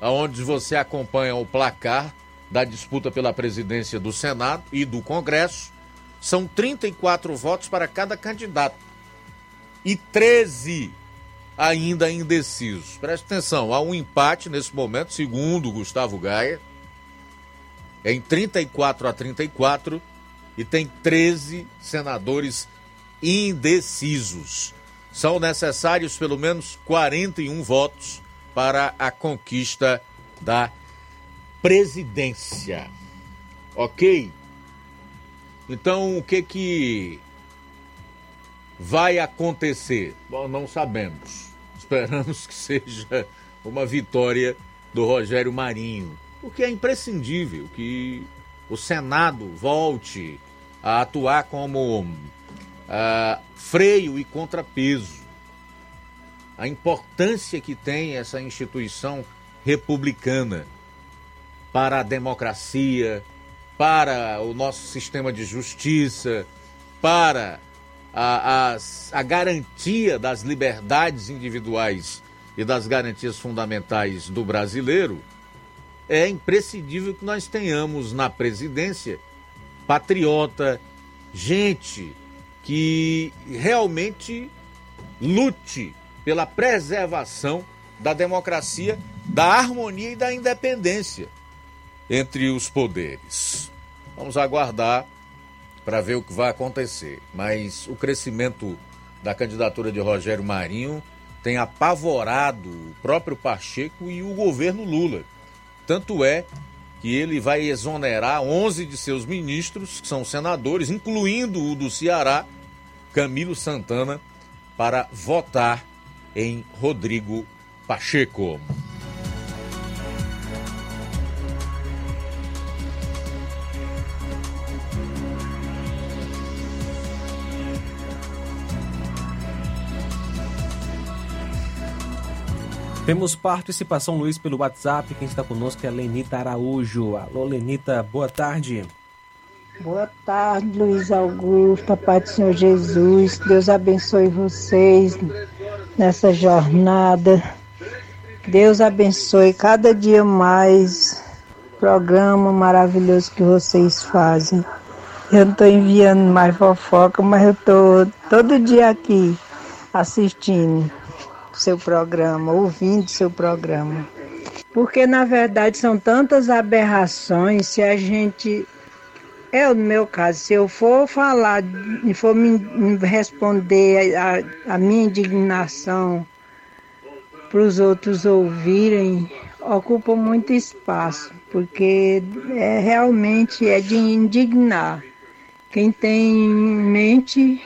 onde você acompanha o placar da disputa pela presidência do Senado e do Congresso. São 34 votos para cada candidato e 13 ainda indecisos. Preste atenção, há um empate nesse momento, segundo Gustavo Gaia, em 34 a 34 e tem 13 senadores indecisos. São necessários pelo menos 41 votos para a conquista da presidência. Ok? Então, o que que vai acontecer? Bom, não sabemos. Esperamos que seja uma vitória do Rogério Marinho, porque é imprescindível que o Senado volte a atuar como uh, freio e contrapeso. A importância que tem essa instituição republicana para a democracia, para o nosso sistema de justiça, para a, a, a garantia das liberdades individuais e das garantias fundamentais do brasileiro, é imprescindível que nós tenhamos na presidência patriota, gente que realmente lute pela preservação da democracia, da harmonia e da independência entre os poderes. Vamos aguardar para ver o que vai acontecer. Mas o crescimento da candidatura de Rogério Marinho tem apavorado o próprio Pacheco e o governo Lula. Tanto é que ele vai exonerar 11 de seus ministros, que são senadores, incluindo o do Ceará, Camilo Santana para votar em Rodrigo Pacheco. Temos participação, Luiz, pelo WhatsApp. Quem está conosco é a Lenita Araújo. Alô, Lenita, boa tarde. Boa tarde, Luiz Augusto, a paz do Senhor Jesus. Deus abençoe vocês nessa jornada. Deus abençoe cada dia mais programa maravilhoso que vocês fazem. Eu não estou enviando mais fofoca, mas eu estou todo dia aqui assistindo seu programa, ouvindo seu programa. Porque na verdade são tantas aberrações, se a gente é o meu caso, se eu for falar e for me, responder a, a, minha indignação para os outros ouvirem, ocupa muito espaço, porque é realmente é de indignar. Quem tem em mente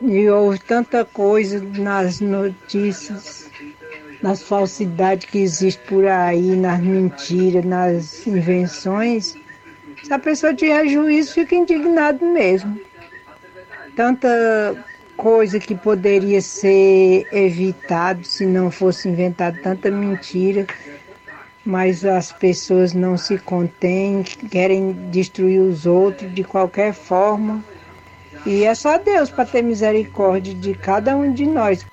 e ouve tanta coisa nas notícias, nas falsidades que existem por aí, nas mentiras, nas invenções, se a pessoa tiver juízo, fica indignado mesmo. Tanta coisa que poderia ser evitado se não fosse inventado tanta mentira, mas as pessoas não se contêm, querem destruir os outros de qualquer forma. E é só Deus para ter misericórdia de cada um de nós.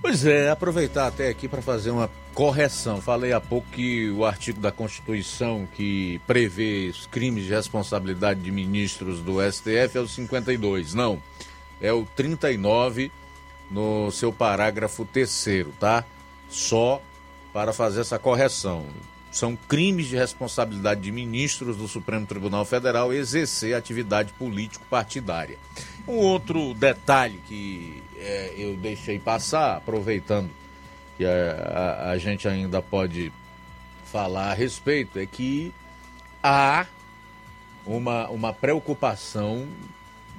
Pois é, aproveitar até aqui para fazer uma correção. Falei há pouco que o artigo da Constituição que prevê os crimes de responsabilidade de ministros do STF é o 52. Não, é o 39 no seu parágrafo terceiro, tá? Só para fazer essa correção. São crimes de responsabilidade de ministros do Supremo Tribunal Federal exercer atividade político-partidária. Um outro detalhe que é, eu deixei passar, aproveitando que a, a, a gente ainda pode falar a respeito, é que há uma, uma preocupação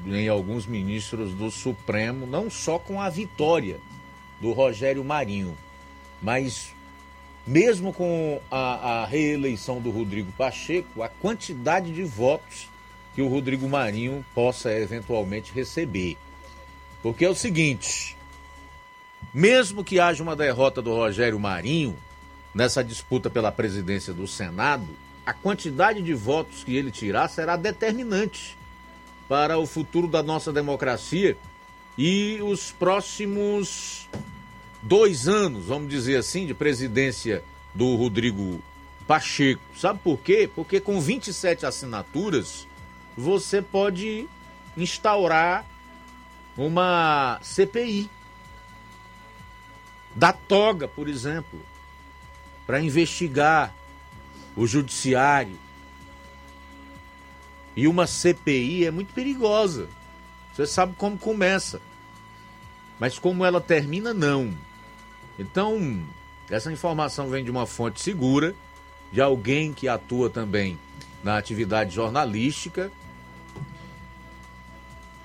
em alguns ministros do Supremo, não só com a vitória do Rogério Marinho, mas mesmo com a, a, reeleição do Rodrigo Pacheco, a quantidade de votos que o Rodrigo Marinho possa eventualmente receber. Porque é o seguinte: mesmo que haja uma derrota do Rogério Marinho nessa disputa pela presidência do Senado, a quantidade de votos que ele tirar será determinante para o futuro da nossa democracia e os próximos dois anos, vamos dizer assim, de presidência do Rodrigo Pacheco. Sabe por quê? Porque com 27 assinaturas você pode instaurar uma CPI da toga, por exemplo, para investigar o judiciário. E uma CPI é muito perigosa. Você sabe como começa. Mas como ela termina, não. Então, essa informação vem de uma fonte segura, de alguém que atua também na atividade jornalística,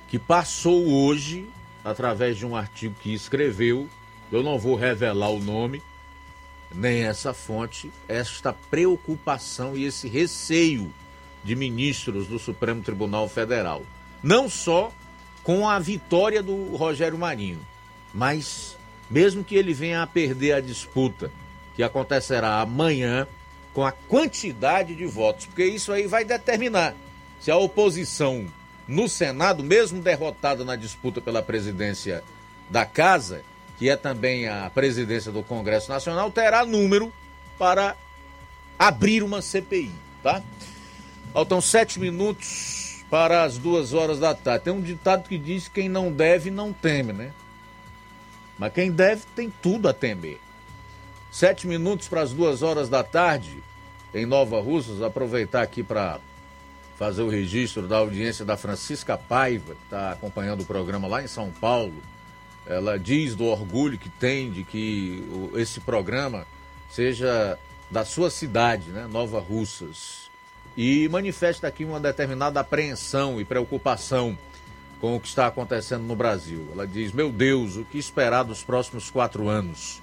que passou hoje, através de um artigo que escreveu, eu não vou revelar o nome, nem essa fonte, esta preocupação e esse receio de ministros do Supremo Tribunal Federal. Não só com a vitória do Rogério Marinho, mas mesmo que ele venha a perder a disputa, que acontecerá amanhã, com a quantidade de votos, porque isso aí vai determinar se a oposição no Senado, mesmo derrotada na disputa pela presidência da Casa, que é também a presidência do Congresso Nacional, terá número para abrir uma CPI, tá? Faltam sete minutos para as duas horas da tarde. Tem um ditado que diz que quem não deve não teme, né? Mas quem deve tem tudo a temer. Sete minutos para as duas horas da tarde, em Nova Russas, aproveitar aqui para fazer o registro da audiência da Francisca Paiva, que está acompanhando o programa lá em São Paulo. Ela diz do orgulho que tem de que esse programa seja da sua cidade, né, Nova Russas, e manifesta aqui uma determinada apreensão e preocupação com o que está acontecendo no Brasil. Ela diz: Meu Deus, o que esperar dos próximos quatro anos?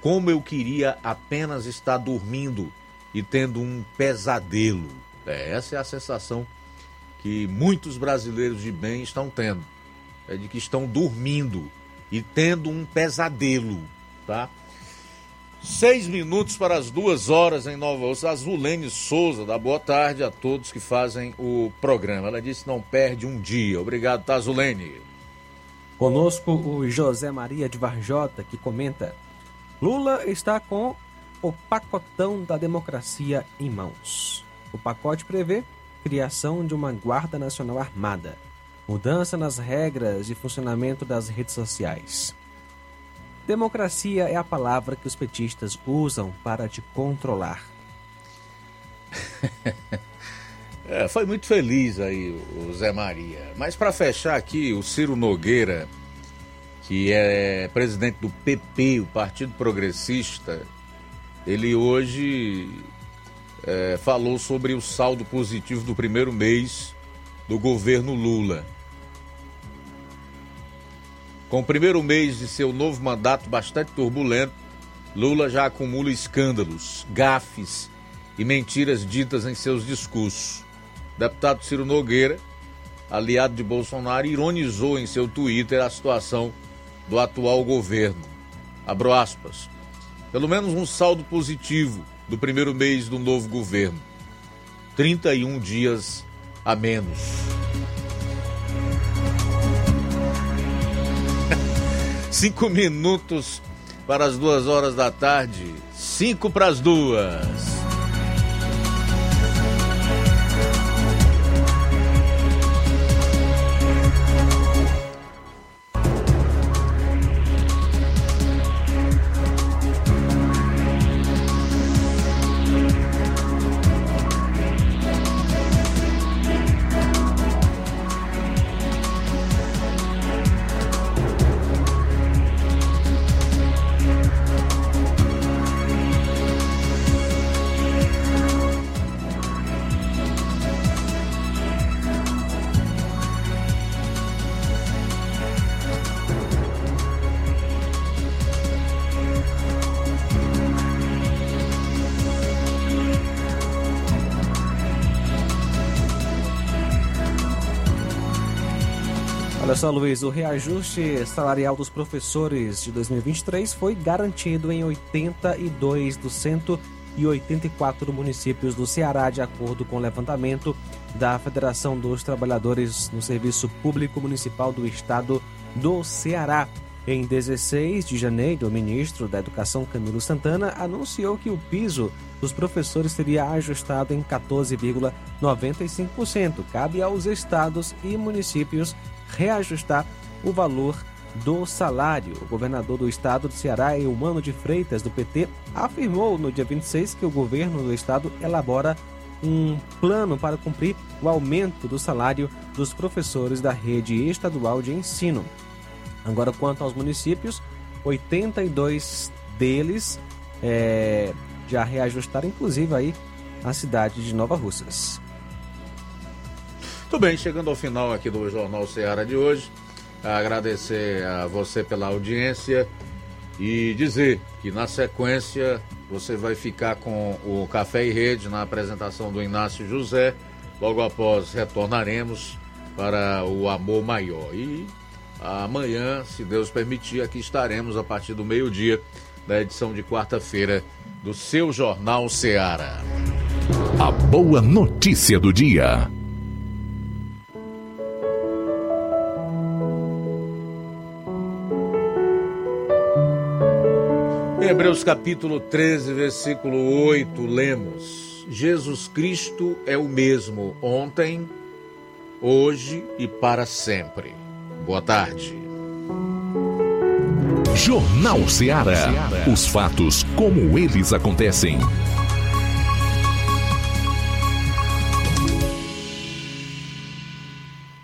Como eu queria apenas estar dormindo e tendo um pesadelo. É, essa é a sensação que muitos brasileiros de bem estão tendo. É de que estão dormindo e tendo um pesadelo, tá? Seis minutos para as duas horas em Nova Ossa. Azulene Souza, da boa tarde a todos que fazem o programa. Ela disse não perde um dia. Obrigado, tá, Azulene. Conosco o José Maria de Varjota, que comenta: Lula está com o pacotão da democracia em mãos. O pacote prevê criação de uma Guarda Nacional Armada, mudança nas regras de funcionamento das redes sociais. Democracia é a palavra que os petistas usam para te controlar. <laughs> É, foi muito feliz aí o Zé Maria. Mas para fechar aqui, o Ciro Nogueira, que é presidente do PP, o Partido Progressista, ele hoje é, falou sobre o saldo positivo do primeiro mês do governo Lula. Com o primeiro mês de seu novo mandato bastante turbulento, Lula já acumula escândalos, gafes e mentiras ditas em seus discursos. Deputado Ciro Nogueira, aliado de Bolsonaro, ironizou em seu Twitter a situação do atual governo. Abro aspas. Pelo menos um saldo positivo do primeiro mês do novo governo. 31 dias a menos. Cinco minutos para as duas horas da tarde. Cinco para as duas. Só, Luiz, o reajuste salarial dos professores de 2023 foi garantido em 82 dos 184 municípios do Ceará, de acordo com o levantamento da Federação dos Trabalhadores no Serviço Público Municipal do Estado do Ceará. Em 16 de janeiro, o ministro da Educação, Camilo Santana, anunciou que o piso dos professores seria ajustado em 14,95%. Cabe aos estados e municípios reajustar o valor do salário. O governador do estado do Ceará, Eumano de Freitas, do PT, afirmou no dia 26 que o governo do estado elabora um plano para cumprir o aumento do salário dos professores da rede estadual de ensino. Agora, quanto aos municípios, 82 deles é, já reajustaram, inclusive aí a cidade de Nova Russas. Muito bem, chegando ao final aqui do Jornal Ceará de hoje, agradecer a você pela audiência e dizer que na sequência você vai ficar com o Café e Rede na apresentação do Inácio José. Logo após retornaremos para o Amor Maior. E amanhã, se Deus permitir, aqui estaremos a partir do meio-dia da edição de quarta-feira do seu Jornal Ceará. A boa notícia do dia. Hebreus capítulo 13, versículo 8, lemos: Jesus Cristo é o mesmo ontem, hoje e para sempre. Boa tarde. Jornal Ceará. Os fatos como eles acontecem.